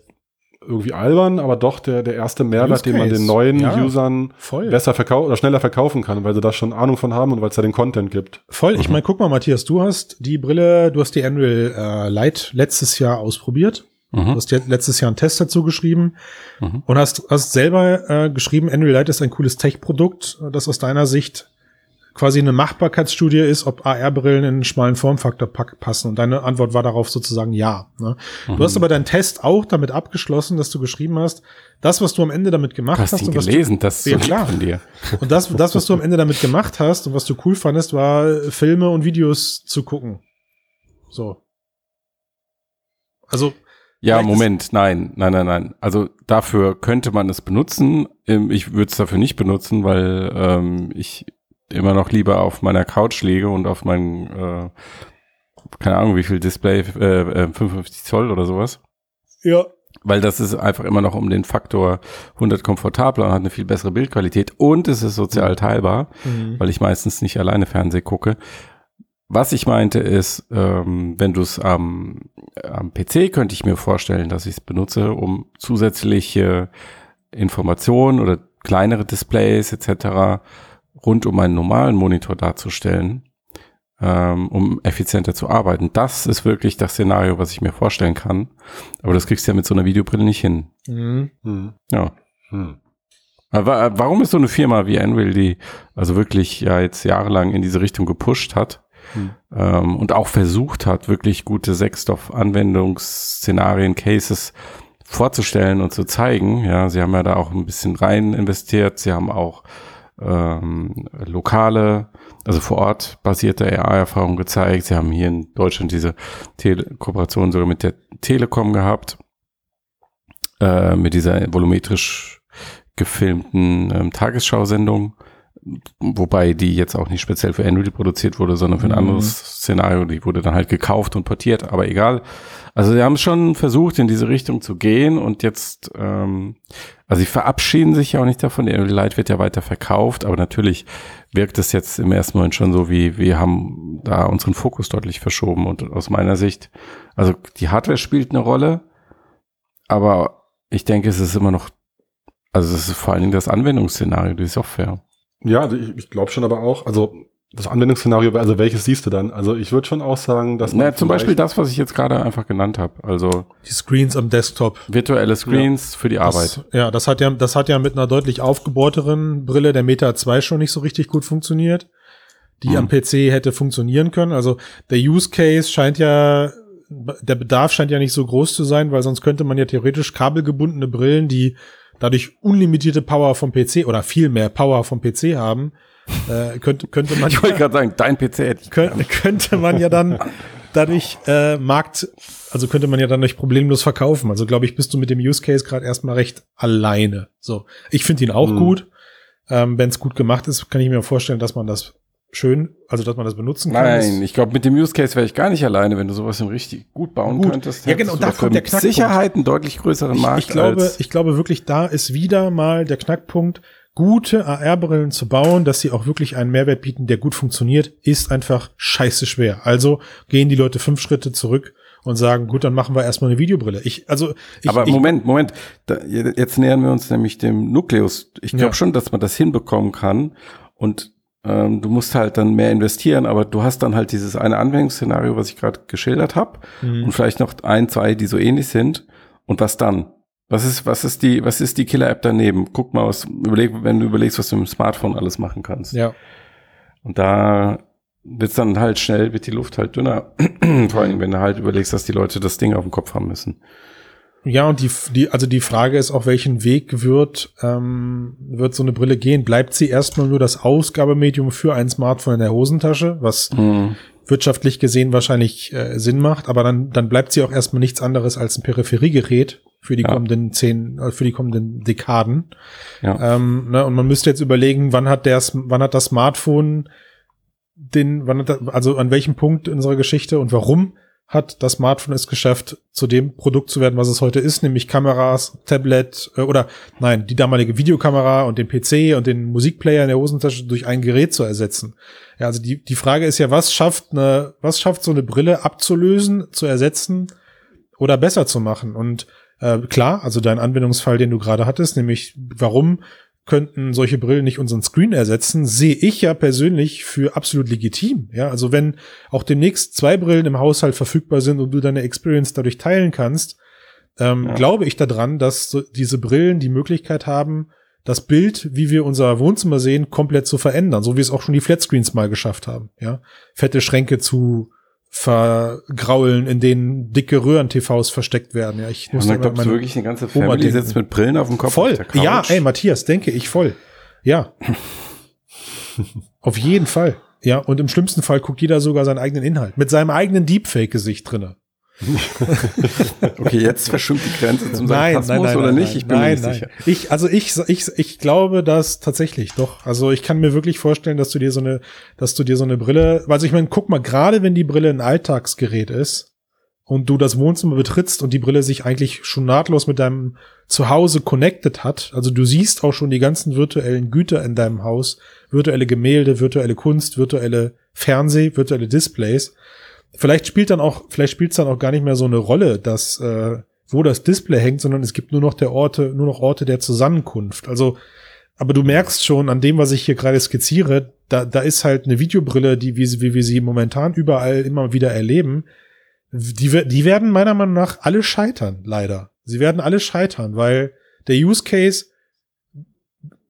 irgendwie albern, aber doch der, der erste Mehrwert, den man den neuen Ja. Usern Voll. besser verkaufen oder schneller verkaufen kann, weil sie da schon Ahnung von haben und weil es da den Content gibt. Voll. Ich meine, guck mal, Matthias, du hast die Brille, du hast die Unreal äh, Lite letztes Jahr ausprobiert. Du Mhm. hast ja letztes Jahr einen Test dazu geschrieben Mhm. und hast, hast selber äh, geschrieben, Unreal Lite ist ein cooles Tech-Produkt, das aus deiner Sicht quasi eine Machbarkeitsstudie ist, ob AR-Brillen in einen schmalen Formfaktor passen. Und deine Antwort war darauf sozusagen ja. Ne? Mhm. Du hast aber deinen Test auch damit abgeschlossen, dass du geschrieben hast, das, was du am Ende damit gemacht Du hast hast und was du, gelesen, das ist Ja, so klar. von dir. und das, das, was du am Ende damit gemacht hast und was du cool fandest, war äh, Filme und Videos zu gucken. So. Also, Ja, Vielleicht Moment, nein, nein, nein, nein. Also dafür könnte man es benutzen. Ähm, Ich würde es dafür nicht benutzen, weil ähm, ich immer noch lieber auf meiner Couch liege und auf meinem, äh, keine Ahnung, wie viel Display, äh, äh, 55 Zoll oder sowas. ja. Weil das ist einfach immer noch um den Faktor 100 komfortabler und hat eine viel bessere Bildqualität und es ist sozial teilbar, Mhm. weil ich meistens nicht alleine Fernseh gucke. Was ich meinte ist, ähm, wenn du es am, am PC könnte ich mir vorstellen, dass ich es benutze, um zusätzliche Informationen oder kleinere Displays etc. rund um einen normalen Monitor darzustellen, ähm, um effizienter zu arbeiten. Das ist wirklich das Szenario, was ich mir vorstellen kann. Aber das kriegst du ja mit so einer Videobrille nicht hin. Mhm. Hm. Ja. Hm. Aber wa- warum ist so eine Firma wie Anvil, die also wirklich ja jetzt jahrelang in diese Richtung gepusht hat Hm. ähm, und auch versucht hat, wirklich gute Sechstoff-Anwendungsszenarien, Cases vorzustellen und zu zeigen. Ja, sie haben ja da auch ein bisschen rein investiert. Sie haben auch ähm, lokale, also vor Ort basierte AR-Erfahrung gezeigt. Sie haben hier in Deutschland diese Tele Kooperation sogar mit der Telekom gehabt, äh, mit dieser volumetrisch gefilmten ähm, Tagesschau-Sendung, wobei die jetzt auch nicht speziell für Unreal produziert wurde, sondern für ein Mhm. anderes Szenario. Die wurde dann halt gekauft und portiert, aber egal. Also sie haben schon versucht, in diese Richtung zu gehen und jetzt, ähm, also sie verabschieden sich ja auch nicht davon. Unreal Light wird ja weiter verkauft, aber natürlich wirkt es jetzt im ersten Moment schon so, wie wir haben da unseren Fokus deutlich verschoben und aus meiner Sicht, also die Hardware spielt eine Rolle, aber ich denke, es ist immer noch, also es ist vor allen Dingen das Anwendungsszenario, die Software. Ja, also ich, ich glaube schon aber auch, also das Anwendungsszenario, also welches siehst du dann? Also ich würde schon auch sagen, dass man Na, zum Beispiel das, was ich jetzt gerade einfach genannt habe. Also Die Screens am Desktop. virtuelle Screens für die Arbeit. Das, ja, das hat ja, das hat ja mit einer deutlich aufgebohrteren Brille der Meta 2 schon nicht so richtig gut funktioniert, die Hm. am PC hätte funktionieren können. Also der Use Case scheint ja, der Bedarf scheint ja nicht so groß zu sein, weil sonst könnte man ja theoretisch kabelgebundene Brillen, die dadurch unlimitierte Power vom PC oder viel mehr Power vom PC haben, äh, könnte, könnte man Ich wollte gerade sagen, dein PC hätte ich könnte, könnte man ja dann dadurch äh, Markt, also könnte man ja dann nicht problemlos verkaufen. Also glaube ich, bist du mit dem Use Case gerade erstmal recht alleine. So, ich finde ihn auch Hm. gut. Ähm, Wenn es gut gemacht ist, kann ich mir vorstellen, dass man das schön, also dass man das benutzen kann. Nein, ich glaube, mit dem Use Case wäre ich gar nicht alleine, wenn du sowas im richtig gut bauen Gut. könntest. Ja, genau, hättest da kommt der Knackpunkt. Sicherheit einen deutlich größeren ich, Markt. ich glaube, als, ich glaube wirklich, da ist wieder mal der Knackpunkt, gute AR-Brillen zu bauen, dass sie auch wirklich einen Mehrwert bieten, der gut funktioniert, ist einfach scheiße schwer. Also gehen die Leute fünf Schritte zurück und sagen, gut, dann machen wir erstmal eine Videobrille. Ich, also, ich, aber ich, Moment, Moment. Da, jetzt nähern wir uns nämlich dem Nukleus. Ich glaube Ja. schon, dass man das hinbekommen kann. Und ähm, du musst halt dann mehr investieren, aber du hast dann halt dieses eine Anwendungsszenario, was ich gerade geschildert habe, Mhm. und vielleicht noch ein, zwei, die so ähnlich sind. Und was dann? Was ist, was ist die, was ist die Killer-App daneben? Guck mal, was, überleg, wenn du überlegst, was du mit dem Smartphone alles machen kannst. ja. Und da wird's dann halt schnell, wird die Luft halt dünner. Vor allem, wenn du halt überlegst, dass die Leute das Ding auf dem Kopf haben müssen. Ja, und die, die, also die Frage ist auch, welchen Weg wird, ähm, wird so eine Brille gehen? Bleibt sie erstmal nur das Ausgabemedium für ein Smartphone in der Hosentasche, was Hm. wirtschaftlich gesehen wahrscheinlich äh, Sinn macht, aber dann, dann bleibt sie auch erstmal nichts anderes als ein Peripheriegerät für die Ja. kommenden zehn, äh, für die kommenden Dekaden. Ja. Ähm, ne, und man müsste jetzt überlegen, wann hat der, wann hat das Smartphone den, wann hat das, also an welchem Punkt in unserer Geschichte und warum hat das Smartphone es geschafft, zu dem Produkt zu werden, was es heute ist, nämlich Kameras, Tablet äh, oder nein, die damalige Videokamera und den PC und den Musikplayer in der Hosentasche durch ein Gerät zu ersetzen. Ja, also die, die Frage ist ja, was schafft eine, was schafft so eine Brille abzulösen, zu ersetzen oder besser zu machen? Und äh, klar, also dein Anwendungsfall, den du gerade hattest, nämlich warum könnten solche Brillen nicht unseren Screen ersetzen, sehe ich ja persönlich für absolut legitim. Ja, also wenn auch demnächst zwei Brillen im Haushalt verfügbar sind und du deine Experience dadurch teilen kannst, ähm, Ja. glaube ich daran, dass so diese Brillen die Möglichkeit haben, das Bild, wie wir unser Wohnzimmer sehen, komplett zu verändern, so wie es auch schon die Flatscreens mal geschafft haben. Ja, fette Schränke zu vergraulen, in denen dicke Röhren-TVs versteckt werden. Ja, ich muss dann da glaubst du wirklich, eine ganze Oma Family denken. sitzt mit Brillen auf dem Kopf voll. Ja, ey, Matthias, denke ich voll. Ja. Auf jeden Fall. Ja, und im schlimmsten Fall guckt jeder sogar seinen eigenen Inhalt. Mit seinem eigenen Deepfake-Gesicht drinne. Okay, jetzt verschwimmt die Grenze zum Nein, Sarkasmus nein, nein, oder nein, nicht? nein, ich bin nein, mir nicht nein. sicher. Ich, also ich, ich, ich glaube das tatsächlich, doch. Also ich kann mir wirklich vorstellen, dass du dir so eine, dass du dir so eine Brille, also ich meine, guck mal, gerade wenn die Brille ein Alltagsgerät ist und du das Wohnzimmer betrittst und die Brille sich eigentlich schon nahtlos mit deinem Zuhause connected hat, also du siehst auch schon die ganzen virtuellen Güter in deinem Haus, virtuelle Gemälde, virtuelle Kunst, virtuelle Fernseh, virtuelle Displays. Vielleicht spielt dann auch, vielleicht spielt es dann auch gar nicht mehr so eine Rolle, dass äh, wo das Display hängt, sondern es gibt nur noch der Orte, nur noch Orte der Zusammenkunft. Also, aber du merkst schon an dem, was ich hier gerade skizziere, da, da ist halt eine Videobrille, die wie, wie wir sie momentan überall immer wieder erleben, die, die werden meiner Meinung nach alle scheitern, leider. Sie werden alle scheitern, weil der Use Case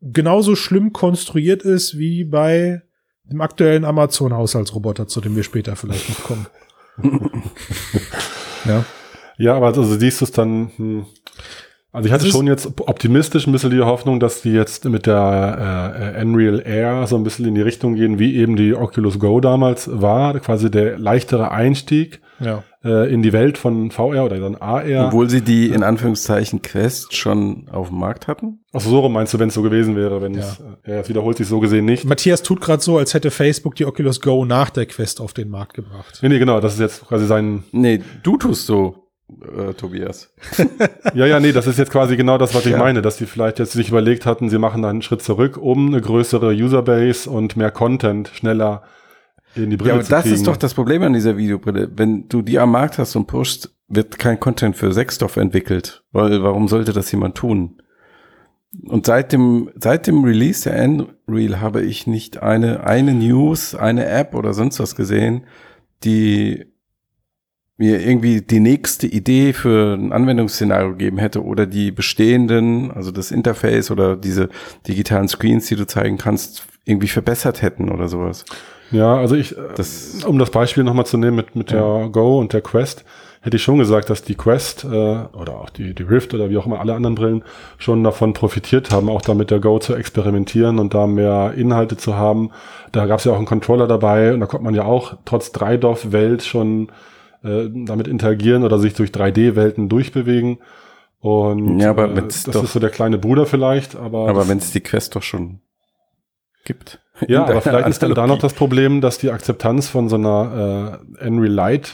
genauso schlimm konstruiert ist wie bei dem aktuellen Amazon-Haushaltsroboter, zu dem wir später vielleicht noch kommen. ja. Ja, aber also siehst du es dann, hm, also ich hatte schon jetzt optimistisch ein bisschen die Hoffnung, dass die jetzt mit der äh, Unreal Air so ein bisschen in die Richtung gehen, wie eben die Oculus Go damals war, quasi der leichtere Einstieg Ja. äh, in die Welt von VR oder dann AR. Obwohl sie die in Anführungszeichen Quest schon auf dem Markt hatten? Achso, so rum meinst du, wenn es so gewesen wäre, wenn es, äh, ja, es wiederholt sich so gesehen nicht. Matthias tut gerade so, als hätte Facebook die Oculus Go nach der Quest auf den Markt gebracht. Nee, nee, genau, das ist jetzt quasi sein, Nee, du tust so, äh, Tobias. ja, ja, nee, das ist jetzt quasi genau das, was ich Ja. meine, dass die vielleicht jetzt sich überlegt hatten, sie machen da einen Schritt zurück, um eine größere Userbase und mehr Content schneller in die Brille Ja, aber das kriegen. ist doch das Problem an dieser Videobrille. Wenn du die am Markt hast und pushst, wird kein Content für Sexstoff entwickelt. Weil, warum sollte das jemand tun? Und seit dem, seit dem Release der Unreal habe ich nicht eine, eine News, eine App oder sonst was gesehen, die mir irgendwie die nächste Idee für ein Anwendungsszenario gegeben hätte oder die bestehenden, also das Interface oder diese digitalen Screens, die du zeigen kannst, irgendwie verbessert hätten oder sowas. Ja, also ich, äh, Das- um das Beispiel nochmal zu nehmen mit, mit der Go und der Quest. hätte ich schon gesagt, dass die Quest äh, oder auch die, die Rift oder wie auch immer alle anderen Brillen schon davon profitiert haben, auch da mit der Go zu experimentieren und da mehr Inhalte zu haben. Da gab es ja auch einen Controller dabei und da konnte man ja auch trotz Dreidorf-Welt schon äh, damit interagieren oder sich durch 3D-Welten durchbewegen. Und Ja, aber äh, wenn's das doch- ist so der kleine Bruder vielleicht, aber, Aber wenn es die Quest doch schon gibt. ja, aber vielleicht ist dann da noch das Problem, dass die Akzeptanz von so einer äh, Unreal Lite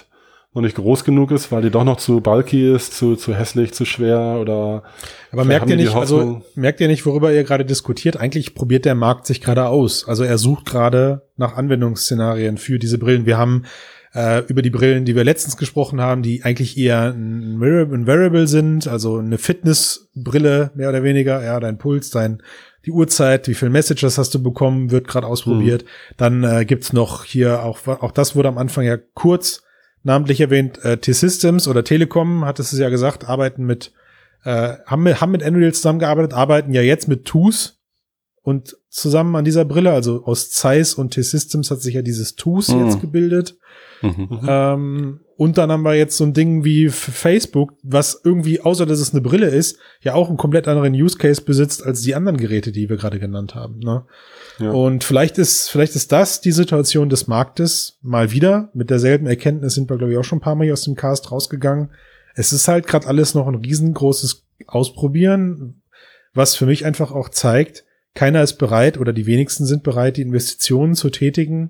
noch nicht groß genug ist, weil die doch noch zu bulky ist, zu, zu hässlich, zu schwer oder Aber merkt ihr nicht, also merkt ihr nicht, worüber ihr gerade diskutiert? Eigentlich probiert der Markt sich gerade aus. Also er sucht gerade nach Anwendungsszenarien für diese Brillen. Wir haben äh, über die Brillen, die wir letztens gesprochen haben, die eigentlich eher ein, Wearable sind, also eine Fitnessbrille mehr oder weniger. Ja, dein Puls, dein die Uhrzeit, wie viel Messages hast du bekommen, wird gerade ausprobiert. Dann äh, gibt's noch hier auch auch das wurde am Anfang ja kurz namentlich erwähnt. Äh, T-Systems oder Telekom hat es ja gesagt, arbeiten mit äh, haben, mit, haben mit Unreal zusammengearbeitet, arbeiten ja jetzt mit TUS und zusammen an dieser Brille, also aus Zeiss und T-Systems hat sich ja dieses TUS Mhm. jetzt gebildet. Mhm. Ähm, und dann haben wir jetzt so ein Ding wie Facebook, was irgendwie, außer dass es eine Brille ist, ja auch einen komplett anderen Use Case besitzt als die anderen Geräte, die wir gerade genannt haben. Ne? Ja. Und vielleicht ist, vielleicht ist das die Situation des Marktes mal wieder. Mit derselben Erkenntnis sind wir, glaube ich, auch schon ein paar Mal hier aus dem Cast rausgegangen. Es ist halt gerade alles noch ein riesengroßes Ausprobieren, was für mich einfach auch zeigt, keiner ist bereit oder die wenigsten sind bereit, die Investitionen zu tätigen,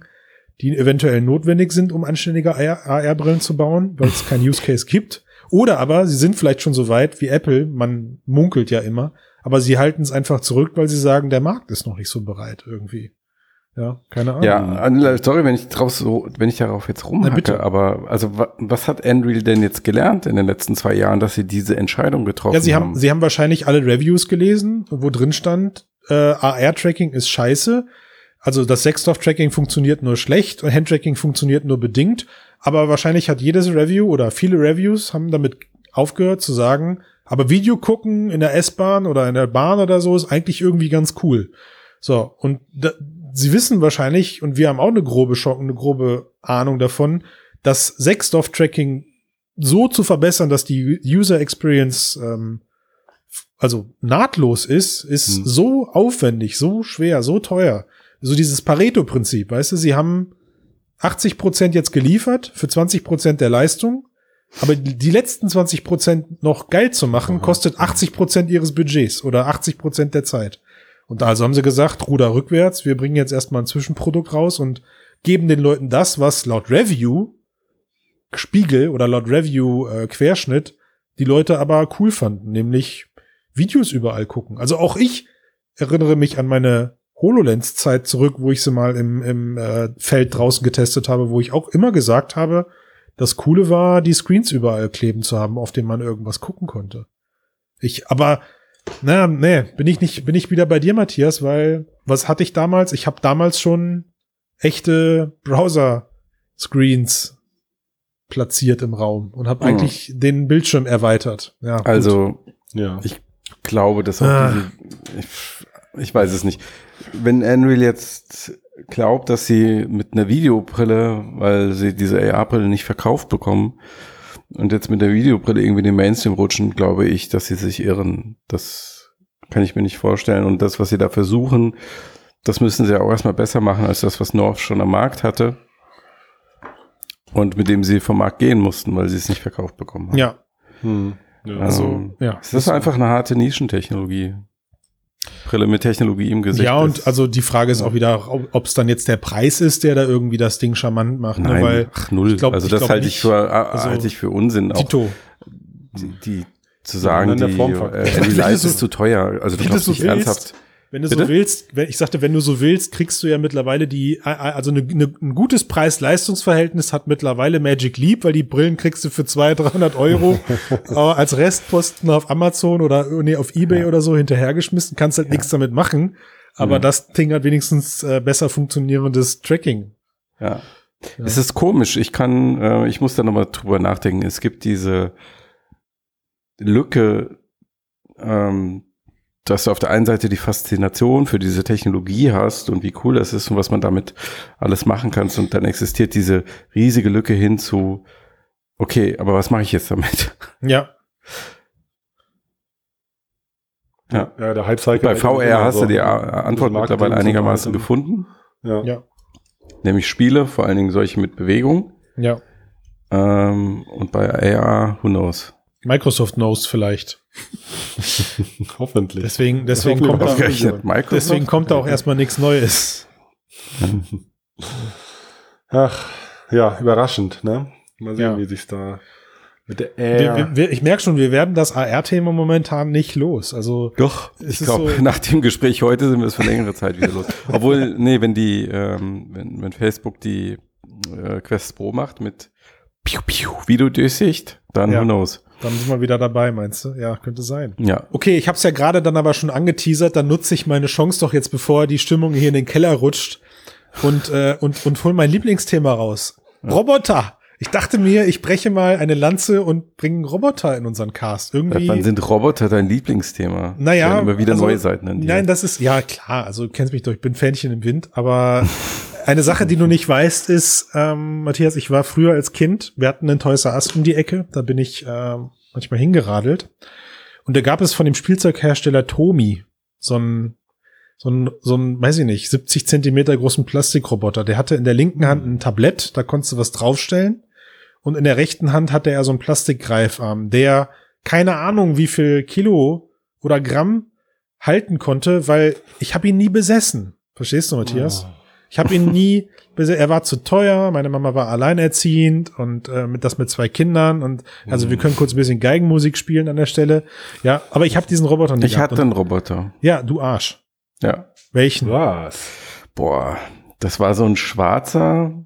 die eventuell notwendig sind, um anständige AR-Brillen zu bauen, weil es keinen Use Case gibt. Oder aber sie sind vielleicht schon so weit wie Apple, man munkelt ja immer, aber sie halten es einfach zurück, weil sie sagen, der Markt ist noch nicht so bereit irgendwie. Ja, keine Ahnung. Ja, sorry, wenn ich drauf so, wenn ich darauf jetzt rumhacke, bitte. aber also wa, was hat Unreal denn jetzt gelernt in den letzten zwei Jahren, dass sie diese Entscheidung getroffen Ja, sie haben? haben, sie haben wahrscheinlich alle Reviews gelesen, wo drin stand, äh, AR-Tracking ist scheiße. Also das Sexdorf-Tracking funktioniert nur schlecht und Handtracking funktioniert nur bedingt. Aber wahrscheinlich hat jedes Review oder viele Reviews haben damit aufgehört zu sagen, aber Video gucken in der S-Bahn oder in der Bahn oder so ist eigentlich irgendwie ganz cool. So, und da, sie wissen wahrscheinlich, und wir haben auch eine grobe Schock, eine grobe Ahnung davon, dass Sexdorf-Tracking so zu verbessern, dass die User Experience ähm, also nahtlos ist, ist Hm. so aufwendig, so schwer, so teuer. So dieses Pareto-Prinzip, weißt du, sie haben 80 Prozent jetzt geliefert für 20 Prozent der Leistung, aber die letzten 20 Prozent noch geil zu machen, Aha. kostet 80 Prozent ihres Budgets oder 80 Prozent der Zeit. Und also haben sie gesagt, Ruder rückwärts, wir bringen jetzt erstmal ein Zwischenprodukt raus und geben den Leuten das, was laut Review Spiegel oder laut Review äh, Querschnitt die Leute aber cool fanden, nämlich Videos überall gucken. Also auch ich erinnere mich an meine HoloLens-Zeit zurück, wo ich sie mal im, im äh, Feld draußen getestet habe, wo ich auch immer gesagt habe, das Coole war, die Screens überall kleben zu haben, auf denen man irgendwas gucken konnte. Ich, aber, na, nee, bin ich nicht, bin ich wieder bei dir, Matthias, weil, was hatte ich damals? Ich habe damals schon echte Browser-Screens platziert im Raum und habe Mhm. eigentlich den Bildschirm erweitert. Ja, gut. also Ja. Ich glaube, dass auch Ah. diese, ich, ich weiß es nicht. Wenn Unreal jetzt glaubt, dass sie mit einer Videobrille, weil sie diese AR-Brille nicht verkauft bekommen und jetzt mit der Videobrille irgendwie in den Mainstream rutschen, glaube ich, dass sie sich irren. Das kann ich mir nicht vorstellen. Und das, was sie da versuchen, das müssen sie auch erstmal besser machen als das, was North schon am Markt hatte. Und mit dem sie vom Markt gehen mussten, weil sie es nicht verkauft bekommen haben. ja, Hm. Ja. also, Ähm, ja. Es ist einfach eine harte Nischentechnologie. Brille mit Technologie im Gesicht. Ja, und ist- also die Frage ist auch wieder, ob es dann jetzt der Preis ist, der da irgendwie das Ding charmant macht, ne? Nein, weil ach null. ich glaub- also ich das halte ich für, Also, halte ich für Unsinn. Auch Tito, die, die zu sagen, die, äh, die so- ist zu teuer. Also du so nicht willst, ernsthaft. Wenn du Bitte? so willst, wenn, ich sagte, wenn du so willst, kriegst du ja mittlerweile die, also eine, eine, ein gutes Preis-Leistungs-Verhältnis hat mittlerweile Magic Leap, weil die Brillen kriegst du für 200, 300 Euro äh, als Restposten auf Amazon oder nee, auf Ebay oder so hinterhergeschmissen, kannst halt nichts damit machen. Aber Mhm. das Ding hat wenigstens äh, besser funktionierendes Tracking. Ja. Es ist komisch. Ich kann, äh, ich muss da nochmal drüber nachdenken. Es gibt diese Lücke, ähm, dass du auf der einen Seite die Faszination für diese Technologie hast und wie cool das ist und was man damit alles machen kannst. Und dann existiert diese riesige Lücke hin zu, Okay, aber was mache ich jetzt damit? Ja. Ja, der Hype-Cycle. Bei VR hast du die so- Antwort mittlerweile einigermaßen gefunden. Ja. Ja. Nämlich Spiele, vor allen Dingen solche mit Bewegung. Ja. Ähm, und bei AR, who knows? Microsoft knows vielleicht. Hoffentlich. Deswegen, deswegen kommt mal. da, deswegen kommt da auch erstmal nichts Neues. Ach, ja, überraschend, ne? Mal sehen, Ja. wie sich's da mit der Wir, Air. wir, wir, ich merke schon, wir werden das AR-Thema momentan nicht los. Also Doch, ich glaube, so- nach dem Gespräch heute sind wir es für längere Zeit wieder los. Obwohl, nee, wenn die, ähm, wenn, wenn Facebook die äh, Quest Pro macht mit Piu Piu Videodurchsicht, dann Ja. who knows. Dann sind wir wieder dabei, meinst du? Ja, könnte sein. Ja. Okay, ich habe es ja gerade dann aber schon angeteasert, dann nutze ich meine Chance doch jetzt, bevor die Stimmung hier in den Keller rutscht und, äh, und, und hol mein Lieblingsthema raus. Roboter! Ich dachte mir, ich breche mal eine Lanze und bringe einen Roboter in unseren Cast. Irgendwie. Wann sind Roboter dein Lieblingsthema? Naja, immer wieder also, neue Seiten an dir. Nein, das ist, ja klar, also du kennst mich doch, ich bin Fähnchen im Wind, aber eine Sache, die du nicht weißt, ist, ähm, Matthias, ich war früher als Kind, wir hatten einen Toys R Us um die Ecke, da bin ich ähm, manchmal hingeradelt und da gab es von dem Spielzeughersteller Tomi so ein so ein, so ein, weiß ich nicht, 70 Zentimeter großen Plastikroboter. Der hatte in der linken Hand ein Tablett, da konntest du was draufstellen. Und in der rechten Hand hatte er so einen Plastikgreifarm, der keine Ahnung, wie viel Kilo oder Gramm halten konnte, weil ich habe ihn nie besessen. Verstehst du, Matthias? Ich habe ihn nie. Er war zu teuer, meine Mama war alleinerziehend und äh, mit das mit zwei Kindern und also wir können kurz ein bisschen Geigenmusik spielen an der Stelle. Ja, aber ich habe diesen Roboter nicht ich hatte Und- einen Roboter. ja, du Arsch. Ja. Welchen? Was? Boah, das war so ein schwarzer,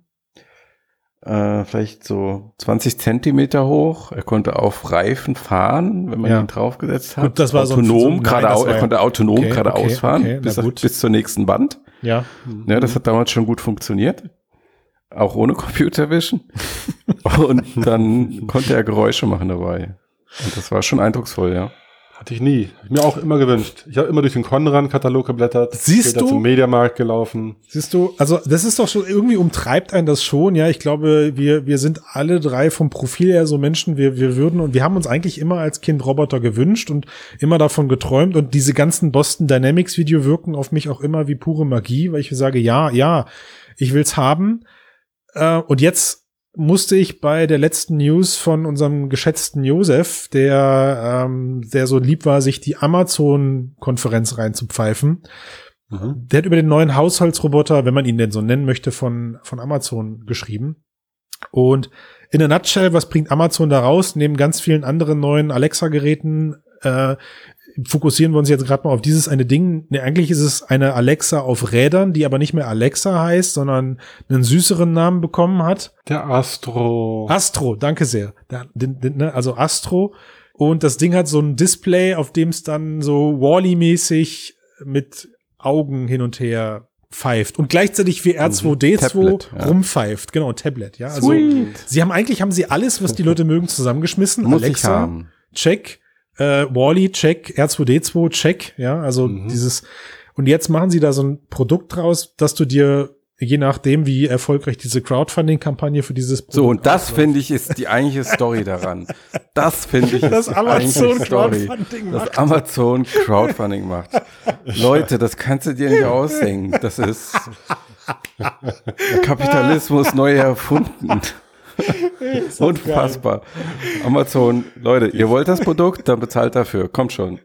äh, vielleicht so 20 Zentimeter hoch. Er konnte auf Reifen fahren, wenn man Ja. ihn draufgesetzt hat. Gut, das war so ein- so autonom ein- geradeaus. Er konnte autonom Okay, geradeaus okay, fahren okay, bis, bis zur nächsten Wand. Ja. Ja, das hat damals schon gut funktioniert. Auch ohne Computer Vision. Und dann konnte er Geräusche machen dabei. Und das war schon eindrucksvoll, ja. Hatte ich nie. Mir auch immer gewünscht. Ich habe immer durch den Conran-Katalog geblättert. Siehst du? zum Mediamarkt gelaufen. Siehst du, also das ist doch schon, irgendwie umtreibt einen das schon, ja. Ich glaube, wir, wir sind alle drei vom Profil her so Menschen, wir, wir würden und wir haben uns eigentlich immer als Kind Roboter gewünscht und immer davon geträumt und diese ganzen Boston Dynamics Video wirken auf mich auch immer wie pure Magie, weil ich sage, ja, ja, ich will's haben. Äh, und jetzt musste ich bei der letzten News von unserem geschätzten Josef, der, ähm, der so lieb war, sich die Amazon-Konferenz reinzupfeifen, Mhm. der hat über den neuen Haushaltsroboter, wenn man ihn denn so nennen möchte, von, von Amazon geschrieben. Und in a nutshell, was bringt Amazon da raus? Neben ganz vielen anderen neuen Alexa-Geräten äh, fokussieren wir uns jetzt gerade mal auf dieses eine Ding. Nee, eigentlich ist es eine Alexa auf Rädern, die aber nicht mehr Alexa heißt, sondern einen süßeren Namen bekommen hat. Der Astro. Astro, danke sehr. Da, den, den, ne, also Astro. Und das Ding hat so ein Display, auf dem es dann so Wally-mäßig mit Augen hin und her pfeift und gleichzeitig wie R2D2 Tablet, ja. rumpfeift. Genau, Tablet, ja. Also Sweet. sie haben eigentlich haben sie alles, was die Leute mögen, zusammengeschmissen. Muss ich Alexa, haben. check, äh, Wally, check, R2D2, check, ja, also Mhm. dieses, und jetzt machen sie da so ein Produkt draus, dass du dir, je nachdem, wie erfolgreich diese Crowdfunding-Kampagne für dieses So, und das finde ich ist die eigentliche Story daran. Das finde ich ist das die Amazon eigentliche Story. Crowdfunding Das macht. Amazon Crowdfunding macht. Leute, das kannst du dir nicht ausdenken. Das ist Kapitalismus neu erfunden. Unfassbar. Amazon, Leute, ihr wollt das Produkt, dann bezahlt dafür. Kommt schon.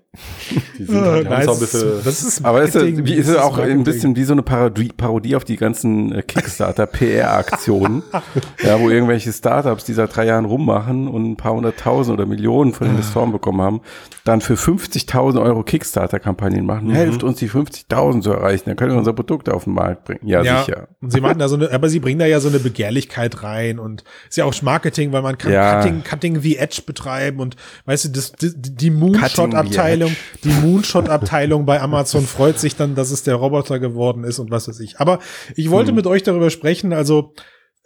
Die sind halt, auch ein das, bisschen, ist, das ist Aber ist, wie, ist das auch Marketing. ein bisschen wie so eine Parodie, Parodie auf die ganzen äh, Kickstarter-PR-Aktionen, ja, wo irgendwelche Startups, die seit drei Jahren rummachen und ein paar hunderttausend oder Millionen von Investoren bekommen haben, dann für 50.000 Euro Kickstarter-Kampagnen machen. Helft uns, die 50.000 zu erreichen, dann können wir unser Produkt auf den Markt bringen. Ja, Ja, sicher. und sie machen da so eine, aber sie bringen da ja so eine Begehrlichkeit rein und ist ja auch Marketing, weil man kann Ja. Cutting, Cutting wie Edge betreiben und weißt du, das, die, die Moonshot-Abteilung, die Moonshot-Abteilung bei Amazon freut sich dann, dass es der Roboter geworden ist und was weiß ich. Aber ich wollte Hm. mit euch darüber sprechen, also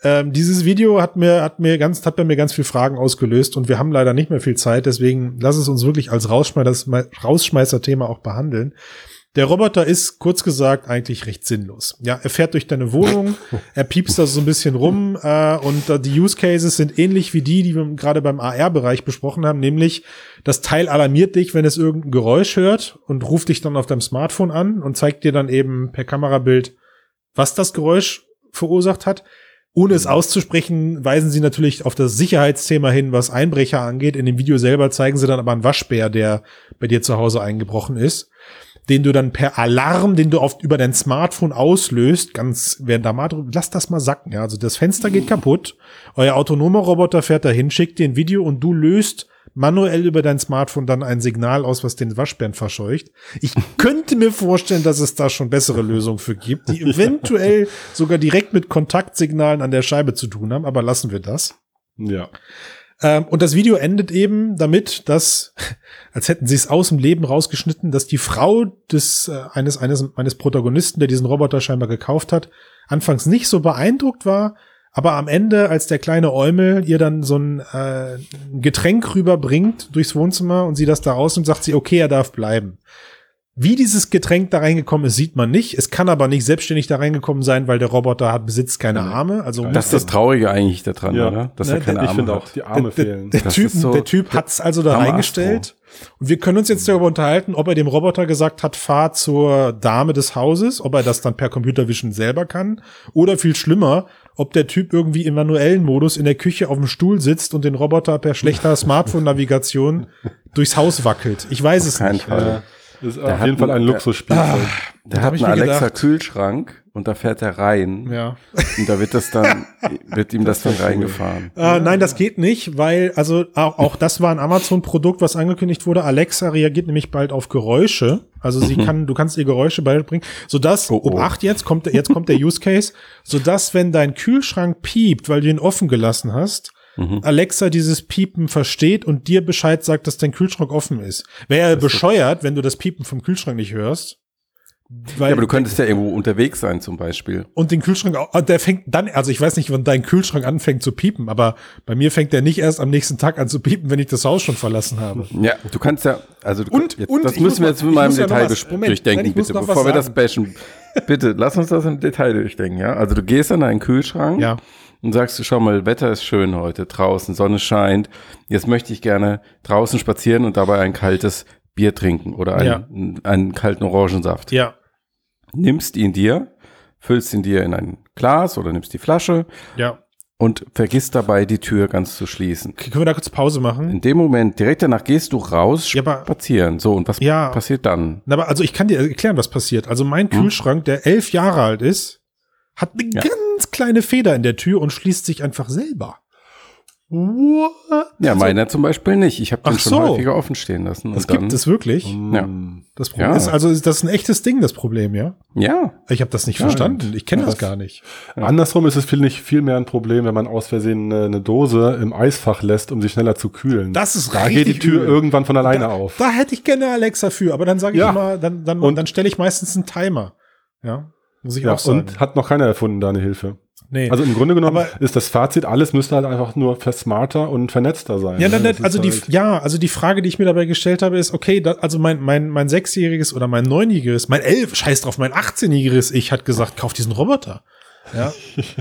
ähm, dieses Video hat mir, hat mir ganz, hat bei mir ganz viel Fragen ausgelöst und wir haben leider nicht mehr viel Zeit, deswegen lass es uns wirklich als Rausschmeißer, Rausschmeißer-Thema auch behandeln. Der Roboter ist, kurz gesagt, eigentlich recht sinnlos. Ja, er fährt durch deine Wohnung, er piepst da so ein bisschen rum äh, und äh, die Use Cases sind ähnlich wie die, die wir gerade beim AR-Bereich besprochen haben, nämlich das Teil alarmiert dich, wenn es irgendein Geräusch hört und ruft dich dann auf deinem Smartphone an und zeigt dir dann eben per Kamerabild, was das Geräusch verursacht hat. Ohne es auszusprechen, weisen sie natürlich auf das Sicherheitsthema hin, was Einbrecher angeht. In dem Video selber zeigen sie dann aber einen Waschbär, der bei dir zu Hause eingebrochen ist den du dann per Alarm, den du oft über dein Smartphone auslöst, ganz, während da mal lass das mal sacken, ja. Also das Fenster geht kaputt, euer autonomer Roboter fährt dahin, schickt dir ein Video und du löst manuell über dein Smartphone dann ein Signal aus, was den Waschbären verscheucht. Ich könnte mir vorstellen, dass es da schon bessere Lösungen für gibt, die eventuell sogar direkt mit Kontaktsignalen an der Scheibe zu tun haben, aber lassen wir das. Ja. Ähm, und das Video endet eben damit, dass, als hätten sie es aus dem Leben rausgeschnitten, dass die Frau des äh, eines eines eines Protagonisten, der diesen Roboter scheinbar gekauft hat, anfangs nicht so beeindruckt war, aber am Ende, als der kleine Eumel ihr dann so ein äh, Getränk rüberbringt durchs Wohnzimmer und sie das da rausnimmt, sagt sie, okay, er darf bleiben. Wie dieses Getränk da reingekommen ist, sieht man nicht. Es kann aber nicht selbstständig da reingekommen sein, weil der Roboter hat, besitzt keine Arme. Also das ist das Traurige eigentlich daran, Ja. oder? Dass Ne, er keine Ich Arme finde hat. auch, die Arme der, fehlen. Der, der Typ, so- der Typ hat's also da reingestellt. Und wir können uns jetzt darüber unterhalten, ob er dem Roboter gesagt hat, fahr zur Dame des Hauses, ob er das dann per Computer Vision selber kann. Oder viel schlimmer, ob der Typ irgendwie im manuellen Modus in der Küche auf dem Stuhl sitzt und den Roboter per schlechter Smartphone-Navigation durchs Haus wackelt. Ich weiß es Kein nicht. Fall. Das ist Der auf jeden Fall ein Luxusspielzeug. Der hab hat einen. Alexa-Kühlschrank und da fährt er rein. Ja. Und da wird das dann, wird ihm das dann reingefahren. Äh, nein, das geht nicht, weil, also auch, auch das war ein Amazon-Produkt, was angekündigt wurde. Alexa reagiert nämlich bald auf Geräusche. Also sie kann, du kannst ihr Geräusche beibringen, sodass, Oh, oh. um acht jetzt kommt, der- jetzt kommt der Use Case, sodass, wenn dein Kühlschrank piept, weil du ihn offen gelassen hast, Mhm. Alexa dieses Piepen versteht und dir Bescheid sagt, dass dein Kühlschrank offen ist. Wäre ja bescheuert, wenn du das Piepen vom Kühlschrank nicht hörst. Weil Ja, aber du könntest ja irgendwo unterwegs sein zum Beispiel. und den Kühlschrank, ah, der fängt dann, also ich weiß nicht, wann dein Kühlschrank anfängt zu piepen, aber bei mir fängt der nicht erst am nächsten Tag an zu piepen, wenn ich das Haus schon verlassen habe. Ja, du kannst ja, also du, Und- jetzt, und das müssen wir mal- jetzt mit ich meinem muss ja Detail was- Moment, durchdenken, nein, bitte, bevor wir das bashen. Bitte, lass uns das im Detail durchdenken, ja? Also du gehst an deinen Kühlschrank Ja. Und sagst du, schau mal, Wetter ist schön heute, draußen, Sonne scheint. Jetzt möchte ich gerne draußen spazieren und dabei ein kaltes Bier trinken oder einen, Ja. einen kalten Orangensaft. Ja, Nimmst ihn dir, füllst ihn dir in ein Glas oder nimmst die Flasche ja. und vergisst dabei die Tür ganz zu schließen. Okay, können wir da kurz Pause machen? In dem Moment, direkt danach gehst du raus, Ja, spazieren. So, und was Ja. passiert dann? Na, Aber also ich kann dir erklären, was passiert. Also mein Kühlschrank, der elf Jahre alt ist, hat eine Ja. ganz kleine Feder in der Tür und schließt sich einfach selber. What? Ja, meiner zum Beispiel nicht. Ich habe den schon so. häufiger offen stehen lassen. Das und dann, gibt es wirklich. Ja. Das Problem Ja. ist, also ist das ein echtes Ding, das Problem, ja? Ja, Ich habe das nicht verstanden. Ich kenne das gar nicht. Andersrum ist es viel, nicht viel mehr ein Problem, wenn man aus Versehen eine, eine Dose im Eisfach lässt, um sie schneller zu kühlen. Das ist da geht die richtig Tür übel. irgendwann von alleine da, auf. Da hätte ich gerne Alexa für, aber dann sage ich Ja. immer, dann, dann, Und- dann stelle ich meistens einen Timer. Ja, muss ich ja, auch sagen. und hat noch keiner erfunden, da eine Hilfe. nee. Also im Grunde genommen Aber- ist das Fazit, alles müsste halt einfach nur smarter und vernetzter sein. Ja, ne? dann, also die, halt- ja, also die Frage, die ich mir dabei gestellt habe, ist, okay, da, also mein, mein, mein sechsjähriges oder mein neunjähriges, mein elf, scheiß drauf, mein 18-jähriges Ich hat gesagt, kauf diesen Roboter. Ja.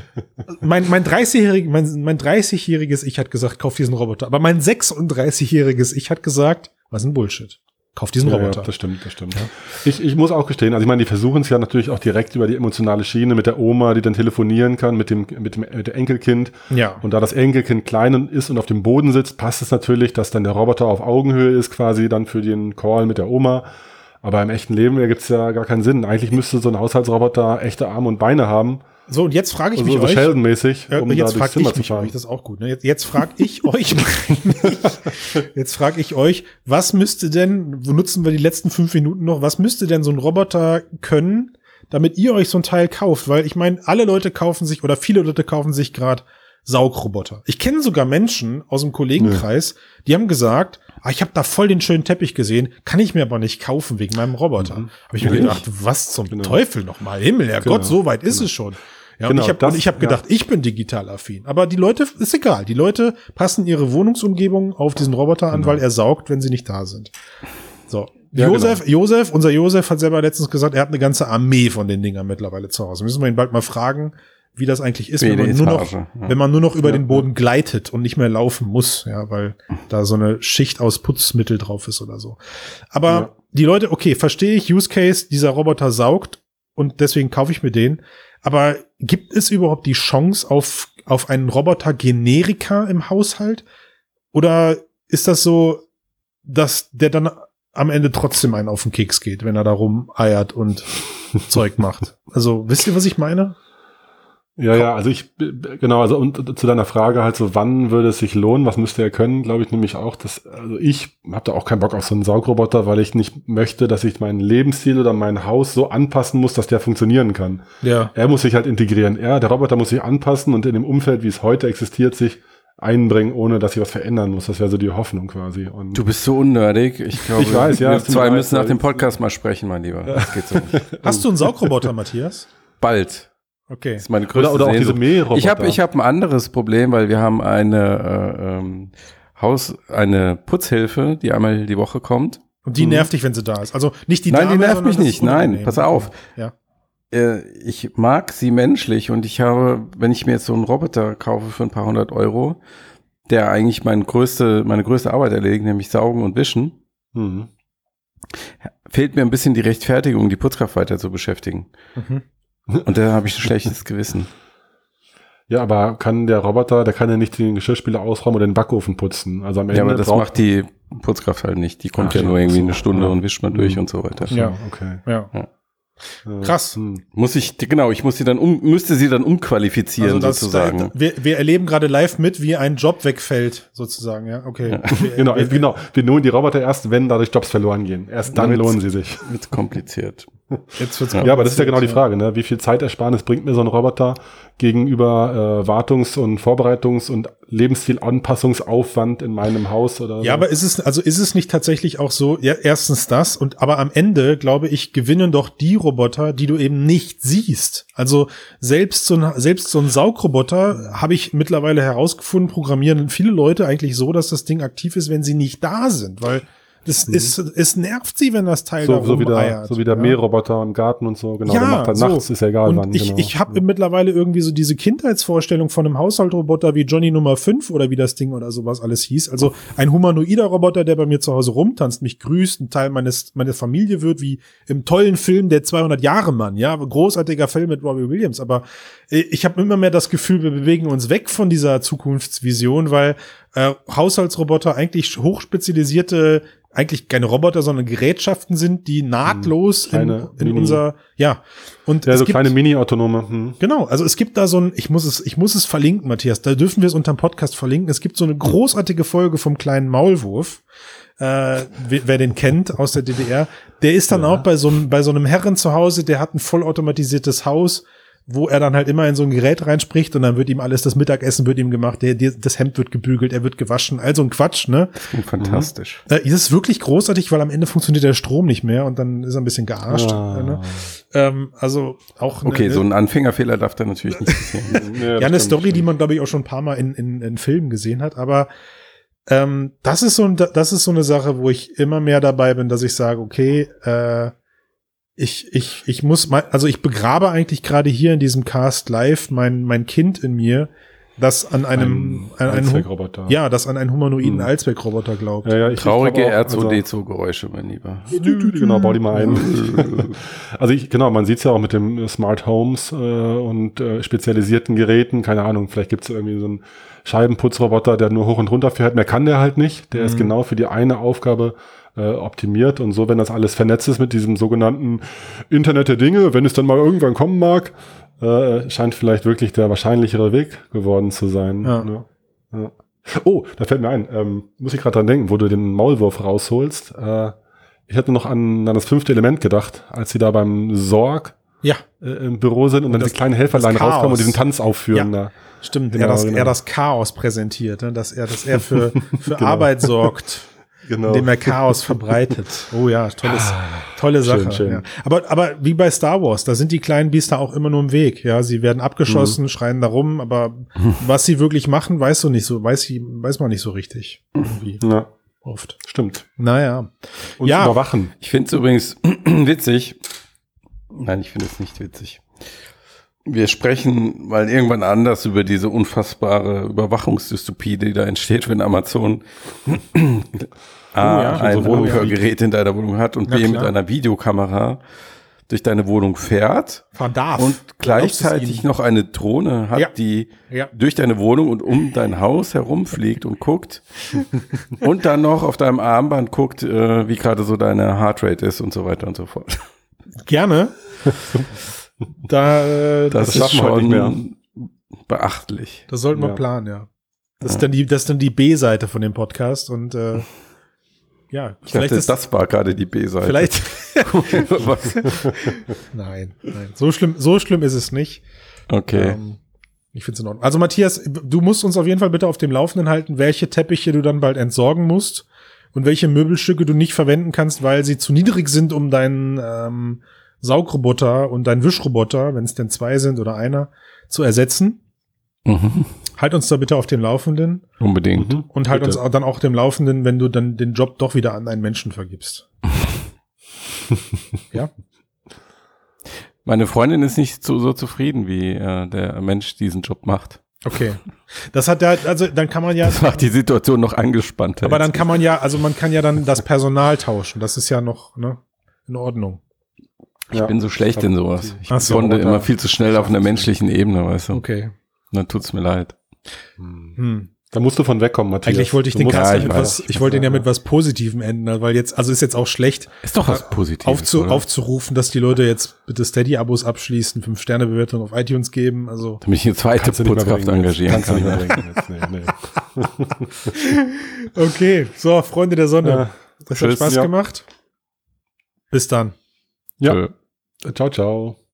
mein, mein 30-jähriges, mein, mein 30-jähriges Ich hat gesagt, kauf diesen Roboter. Aber mein 36-jähriges Ich hat gesagt, was ein Bullshit. Kauf diesen Ja, Roboter. Ja, das stimmt, das stimmt. Ich, ich muss auch gestehen, also ich meine, die versuchen es ja natürlich auch direkt über die emotionale Schiene mit der Oma, die dann telefonieren kann, mit dem, mit dem, mit dem Enkelkind. Ja. Und da das Enkelkind klein ist und auf dem Boden sitzt, passt es natürlich, dass dann der Roboter auf Augenhöhe ist, quasi dann für den Call mit der Oma. Aber im echten Leben ergibt es ja gar keinen Sinn. Eigentlich müsste so ein Haushaltsroboter echte Arme und Beine haben. So, und jetzt frage ich Also mich so euch. Sheldon-mäßig, um da jetzt frage Zimmer ich mich euch, das ist auch gut. Ne? Jetzt, jetzt frage ich euch, jetzt frage ich euch, was müsste denn, wo nutzen wir die letzten fünf Minuten noch, was müsste denn so ein Roboter können, damit ihr euch so ein Teil kauft? Weil ich meine, alle Leute kaufen sich oder viele Leute kaufen sich gerade Saugroboter. Ich kenne sogar Menschen aus dem Kollegenkreis, die haben gesagt, ah, ich habe da voll den schönen Teppich gesehen, kann ich mir aber nicht kaufen wegen meinem Roboter. Habe ich mir gedacht, was zum Genau. Teufel nochmal, Himmel, Herrgott, Genau. so weit ist es schon. Ja, Genau, und ich habe das- ich hab ja. gedacht, ich bin digital affin. Aber die Leute, ist egal. Die Leute passen ihre Wohnungsumgebung auf diesen Roboter Genau. an, weil er saugt, wenn sie nicht da sind. So. Ja, Josef, Josef, unser Josef hat selber letztens gesagt, er hat eine ganze Armee von den Dingern mittlerweile zu Hause. Müssen wir ihn bald mal fragen, wie das eigentlich ist, wenn man, nur noch, ja. wenn man nur noch über Ja. den Boden gleitet und nicht mehr laufen muss, ja, weil da so eine Schicht aus Putzmittel drauf ist oder so. Aber Ja. die Leute, okay, verstehe ich, Use Case, dieser Roboter saugt und deswegen kaufe ich mir den. Aber gibt es überhaupt die Chance auf, auf einen Roboter Generika im Haushalt? Oder ist das so, dass der dann am Ende trotzdem einen auf den Keks geht, wenn er da rumeiert und Zeug macht? Also, wisst ihr, was ich meine? Ja, ja, also ich, genau, also und zu deiner Frage halt so, wann würde es sich lohnen, was müsste er können, glaube ich nämlich auch, dass, also ich habe da auch keinen Bock auf so einen Saugroboter, weil ich nicht möchte, dass ich meinen Lebensstil oder mein Haus so anpassen muss, dass der funktionieren kann. Ja. Er muss sich halt integrieren. Er, der Roboter muss sich anpassen und in dem Umfeld, wie es heute existiert, sich einbringen, ohne dass ich was verändern muss. Das wäre so die Hoffnung quasi. Und Du bist so unnördig. Ich glaube, Ich weiß, ja, wir zwei müssen nach dem Podcast mal sprechen, mein Lieber. Das geht so nicht. Hast du einen Saugroboter, Matthias? Bald. Okay. Das ist meine größte oder, oder auch diese. Ich habe ich hab ein anderes Problem, weil wir haben eine äh, ähm, Haus, eine Putzhilfe, die einmal die Woche kommt. Und die nervt dich, wenn sie da ist. Also nicht die Nein, die Dame, nervt sondern mich nicht. Nein, pass auf. Ja. Äh, ich mag sie menschlich und ich habe, wenn ich mir jetzt so einen Roboter kaufe für ein paar hundert Euro, der eigentlich meine größte, meine größte Arbeit erledigt, nämlich saugen und wischen, Mhm. fehlt mir ein bisschen die Rechtfertigung, die Putzkraft weiter zu beschäftigen. Mhm. Und da habe ich ein schlechtes Gewissen. Ja, aber kann der Roboter, der kann ja nicht den Geschirrspüler ausräumen oder den Backofen putzen. Also am Ende Ja, aber das macht die Putzkraft halt nicht. Die kommt Ach ja nur irgendwie so. eine Stunde Ja. und wischt mal durch Mhm. und so weiter. Ja. okay. Ja. Ja. Krass. Hm. Muss ich, genau, ich muss sie dann um, müsste sie dann umqualifizieren Also das, sozusagen. Da, wir, wir erleben gerade live mit, wie ein Job wegfällt, sozusagen, ja. Okay. Wir- Genau, wir, genau. Wir nehmen die Roboter erst, wenn dadurch Jobs verloren gehen. Erst dann lohnen sie sich. Wird kompliziert. Jetzt wird's Ja, aber das ist ja genau die Frage, ne? Wie viel Zeitersparnis bringt mir so ein Roboter gegenüber äh, Wartungs- und Vorbereitungs- und Lebensstilanpassungsaufwand in meinem Haus oder Ja, so? aber ist es, also ist es nicht tatsächlich auch so, ja, erstens das und aber am Ende, glaube ich, gewinnen doch die Roboter, die du eben nicht siehst. Also selbst so ein, selbst so ein Saugroboter habe ich mittlerweile herausgefunden, programmieren viele Leute eigentlich so, dass das Ding aktiv ist, wenn sie nicht da sind, weil das ist, es nervt sie, wenn das Teil da Mhm. so, so wie der, so wie der ja? Mähroboter im Garten und so, genau. Ja, der macht halt so. nachts, ist ja egal Und wann. ich, genau. ich habe mittlerweile irgendwie so diese Kindheitsvorstellung von einem Haushaltroboter wie Johnny Nummer 5 oder wie das Ding oder sowas alles hieß. Also ein humanoider Roboter, der bei mir zu Hause rumtanzt, mich grüßt, ein Teil meines meiner Familie wird, wie im tollen Film Der 200 Jahre Mann. Ja, großartiger Film mit Robbie Williams. Aber äh, ich habe immer mehr das Gefühl, wir bewegen uns weg von dieser Zukunftsvision, weil äh, Haushaltsroboter eigentlich hochspezialisierte eigentlich keine Roboter, sondern Gerätschaften sind, die nahtlos in, Kleine in Mini- unser, ja. Und ja, so gibt, kleine Mini-Autonome. Hm. Genau, also es gibt da so ein, ich muss es, ich muss es verlinken, Matthias, da dürfen wir es unterm Podcast verlinken. Es gibt so eine großartige Folge vom kleinen Maulwurf. Äh, wer, wer den kennt aus der DDR, der ist dann auch bei so, einem, bei so einem Herren zu Hause, der hat ein vollautomatisiertes Haus, wo er dann halt immer in so ein Gerät reinspricht und dann wird ihm alles, das Mittagessen wird ihm gemacht, der, der, das Hemd wird gebügelt, er wird gewaschen, also ein Quatsch, ne? Klingt fantastisch. Äh, das ist wirklich großartig, weil am Ende funktioniert der Strom nicht mehr und dann ist er ein bisschen gearscht. Ah. Ne? Ähm, also auch Okay, eine, so ein Anfängerfehler darf da natürlich nicht passieren. Ja, ja, das eine stimmt, Story, die man, glaube ich, auch schon ein paar Mal in, in, in Filmen gesehen hat. Aber ähm, das ist so ein, das ist so eine Sache, wo ich immer mehr dabei bin, dass ich sage, okay, äh, ich, ich, ich muss mal, also ich begrabe eigentlich gerade hier in diesem Cast live mein, mein Kind in mir, das an einem, Ein an einem, Allzweckroboter. ja, das an einen humanoiden Hm. Allzweckroboter glaubt. Ja, ja, ich, Traurige ich glaub auch, also- R2D2-Geräusche, mein Lieber. Genau, bau die mal ein. also ich, genau, man sieht es ja auch mit dem Smart Homes äh, und äh, spezialisierten Geräten. Keine Ahnung, vielleicht gibt es irgendwie so einen Scheibenputzroboter, der nur hoch und runter fährt. Mehr kann der halt nicht. Der ist Mhm. genau für die eine Aufgabe äh, optimiert. Und so, wenn das alles vernetzt ist mit diesem sogenannten Internet der Dinge, wenn es dann mal irgendwann kommen mag, äh, scheint vielleicht wirklich der wahrscheinlichere Weg geworden zu sein. Ja. Ne? Ja. Oh, da fällt mir ein, ähm, muss ich gerade dran denken, wo du den Maulwurf rausholst. Äh, ich hatte noch an, an das fünfte Element gedacht, als sie da beim Sorg Ja, äh, im Büro sind und, dann das- die kleinen Helferlein rauskommen und diesen Tanz aufführen. Da. stimmt. Genau, er, das, genau. er das Chaos präsentiert, ne? dass er, dass er für, für Arbeit sorgt. Genau. indem er Chaos verbreitet. Oh ja, tolles, tolle Sache. schön, schön. Ja. Aber, aber wie bei Star Wars, da sind die kleinen Biester auch immer nur im Weg. Ja, sie werden abgeschossen, Mhm. schreien da rum, aber was sie wirklich machen, weißt du nicht so, weiß, sie, weiß man nicht so richtig. Irgendwie. Ja. Oft. Stimmt. Naja. Und Ja. überwachen. Ich finde es übrigens witzig. Nein, ich finde es nicht witzig. Wir sprechen mal irgendwann anders über diese unfassbare Überwachungsdystopie, die da entsteht, wenn Amazon A, ja, ein unsere Wohnung Hörgerät in deiner Wohnung hat und Na B, mit klar. einer Videokamera durch deine Wohnung fährt Fahren darf. und gleichzeitig noch eine Drohne hat, Ja. die Ja. durch deine Wohnung und um dein Haus herumfliegt und guckt und dann noch auf deinem Armband guckt, äh, wie gerade so deine Heartrate ist und so weiter und so fort. Gerne. da, äh, Das, Das ist schaffen wir heute schon beachtlich. das sollten wir Ja. planen, ja. Das ist Ja. dann die, das ist dann die B-Seite von dem Podcast und äh, ja, Ich vielleicht dachte, ist das war gerade die B-Seite. vielleicht nein, nein, so schlimm, so schlimm ist es nicht. Okay. Ähm, ich finde es in Ordnung. Also Matthias, du musst uns auf jeden Fall bitte auf dem Laufenden halten, welche Teppiche du dann bald entsorgen musst und welche Möbelstücke du nicht verwenden kannst, weil sie zu niedrig sind, um deinen ähm, Saugroboter und deinen Wischroboter, wenn es denn zwei sind oder einer, zu ersetzen. Mhm. Halt uns da bitte auf dem Laufenden Unbedingt. Mhm. und halt Bitte. uns auch dann auch dem Laufenden, wenn du dann den Job doch wieder an einen Menschen vergibst. ja? Meine Freundin ist nicht so, so zufrieden, wie äh, der Mensch diesen Job macht. Okay. Das hat ja, also dann kann man ja, Das macht die Situation noch angespannter. aber dann kann man ja, also man kann ja dann das Personal tauschen. Das ist ja noch, ne, in Ordnung. Ich bin so schlecht in sowas. Ich Ach so, bonde immer viel zu schnell auf einer menschlichen Ebene, weißt du. Okay. Dann tut's mir leid. Hm. Da musst du von wegkommen, Matthias. Eigentlich wollte ich Du den Cast Ja, ja, ich was, ich wollte ihn ja mit was Positivem enden, weil jetzt, also ist jetzt auch schlecht, Ist doch was Positives. aufzu, oder? aufzurufen, dass die Leute jetzt bitte Steady-Abos abschließen, fünf Sterne Bewertung auf iTunes geben, also. Damit ich eine zweite Putzkraft engagieren Kannst du kann. nicht mehr bringen jetzt. Nee, nee. Okay, so, Freunde der Sonne. Ja. Das hat Tschüss. Spaß Ja. gemacht. Bis dann. Ja. Tschö. Ciao, ciao.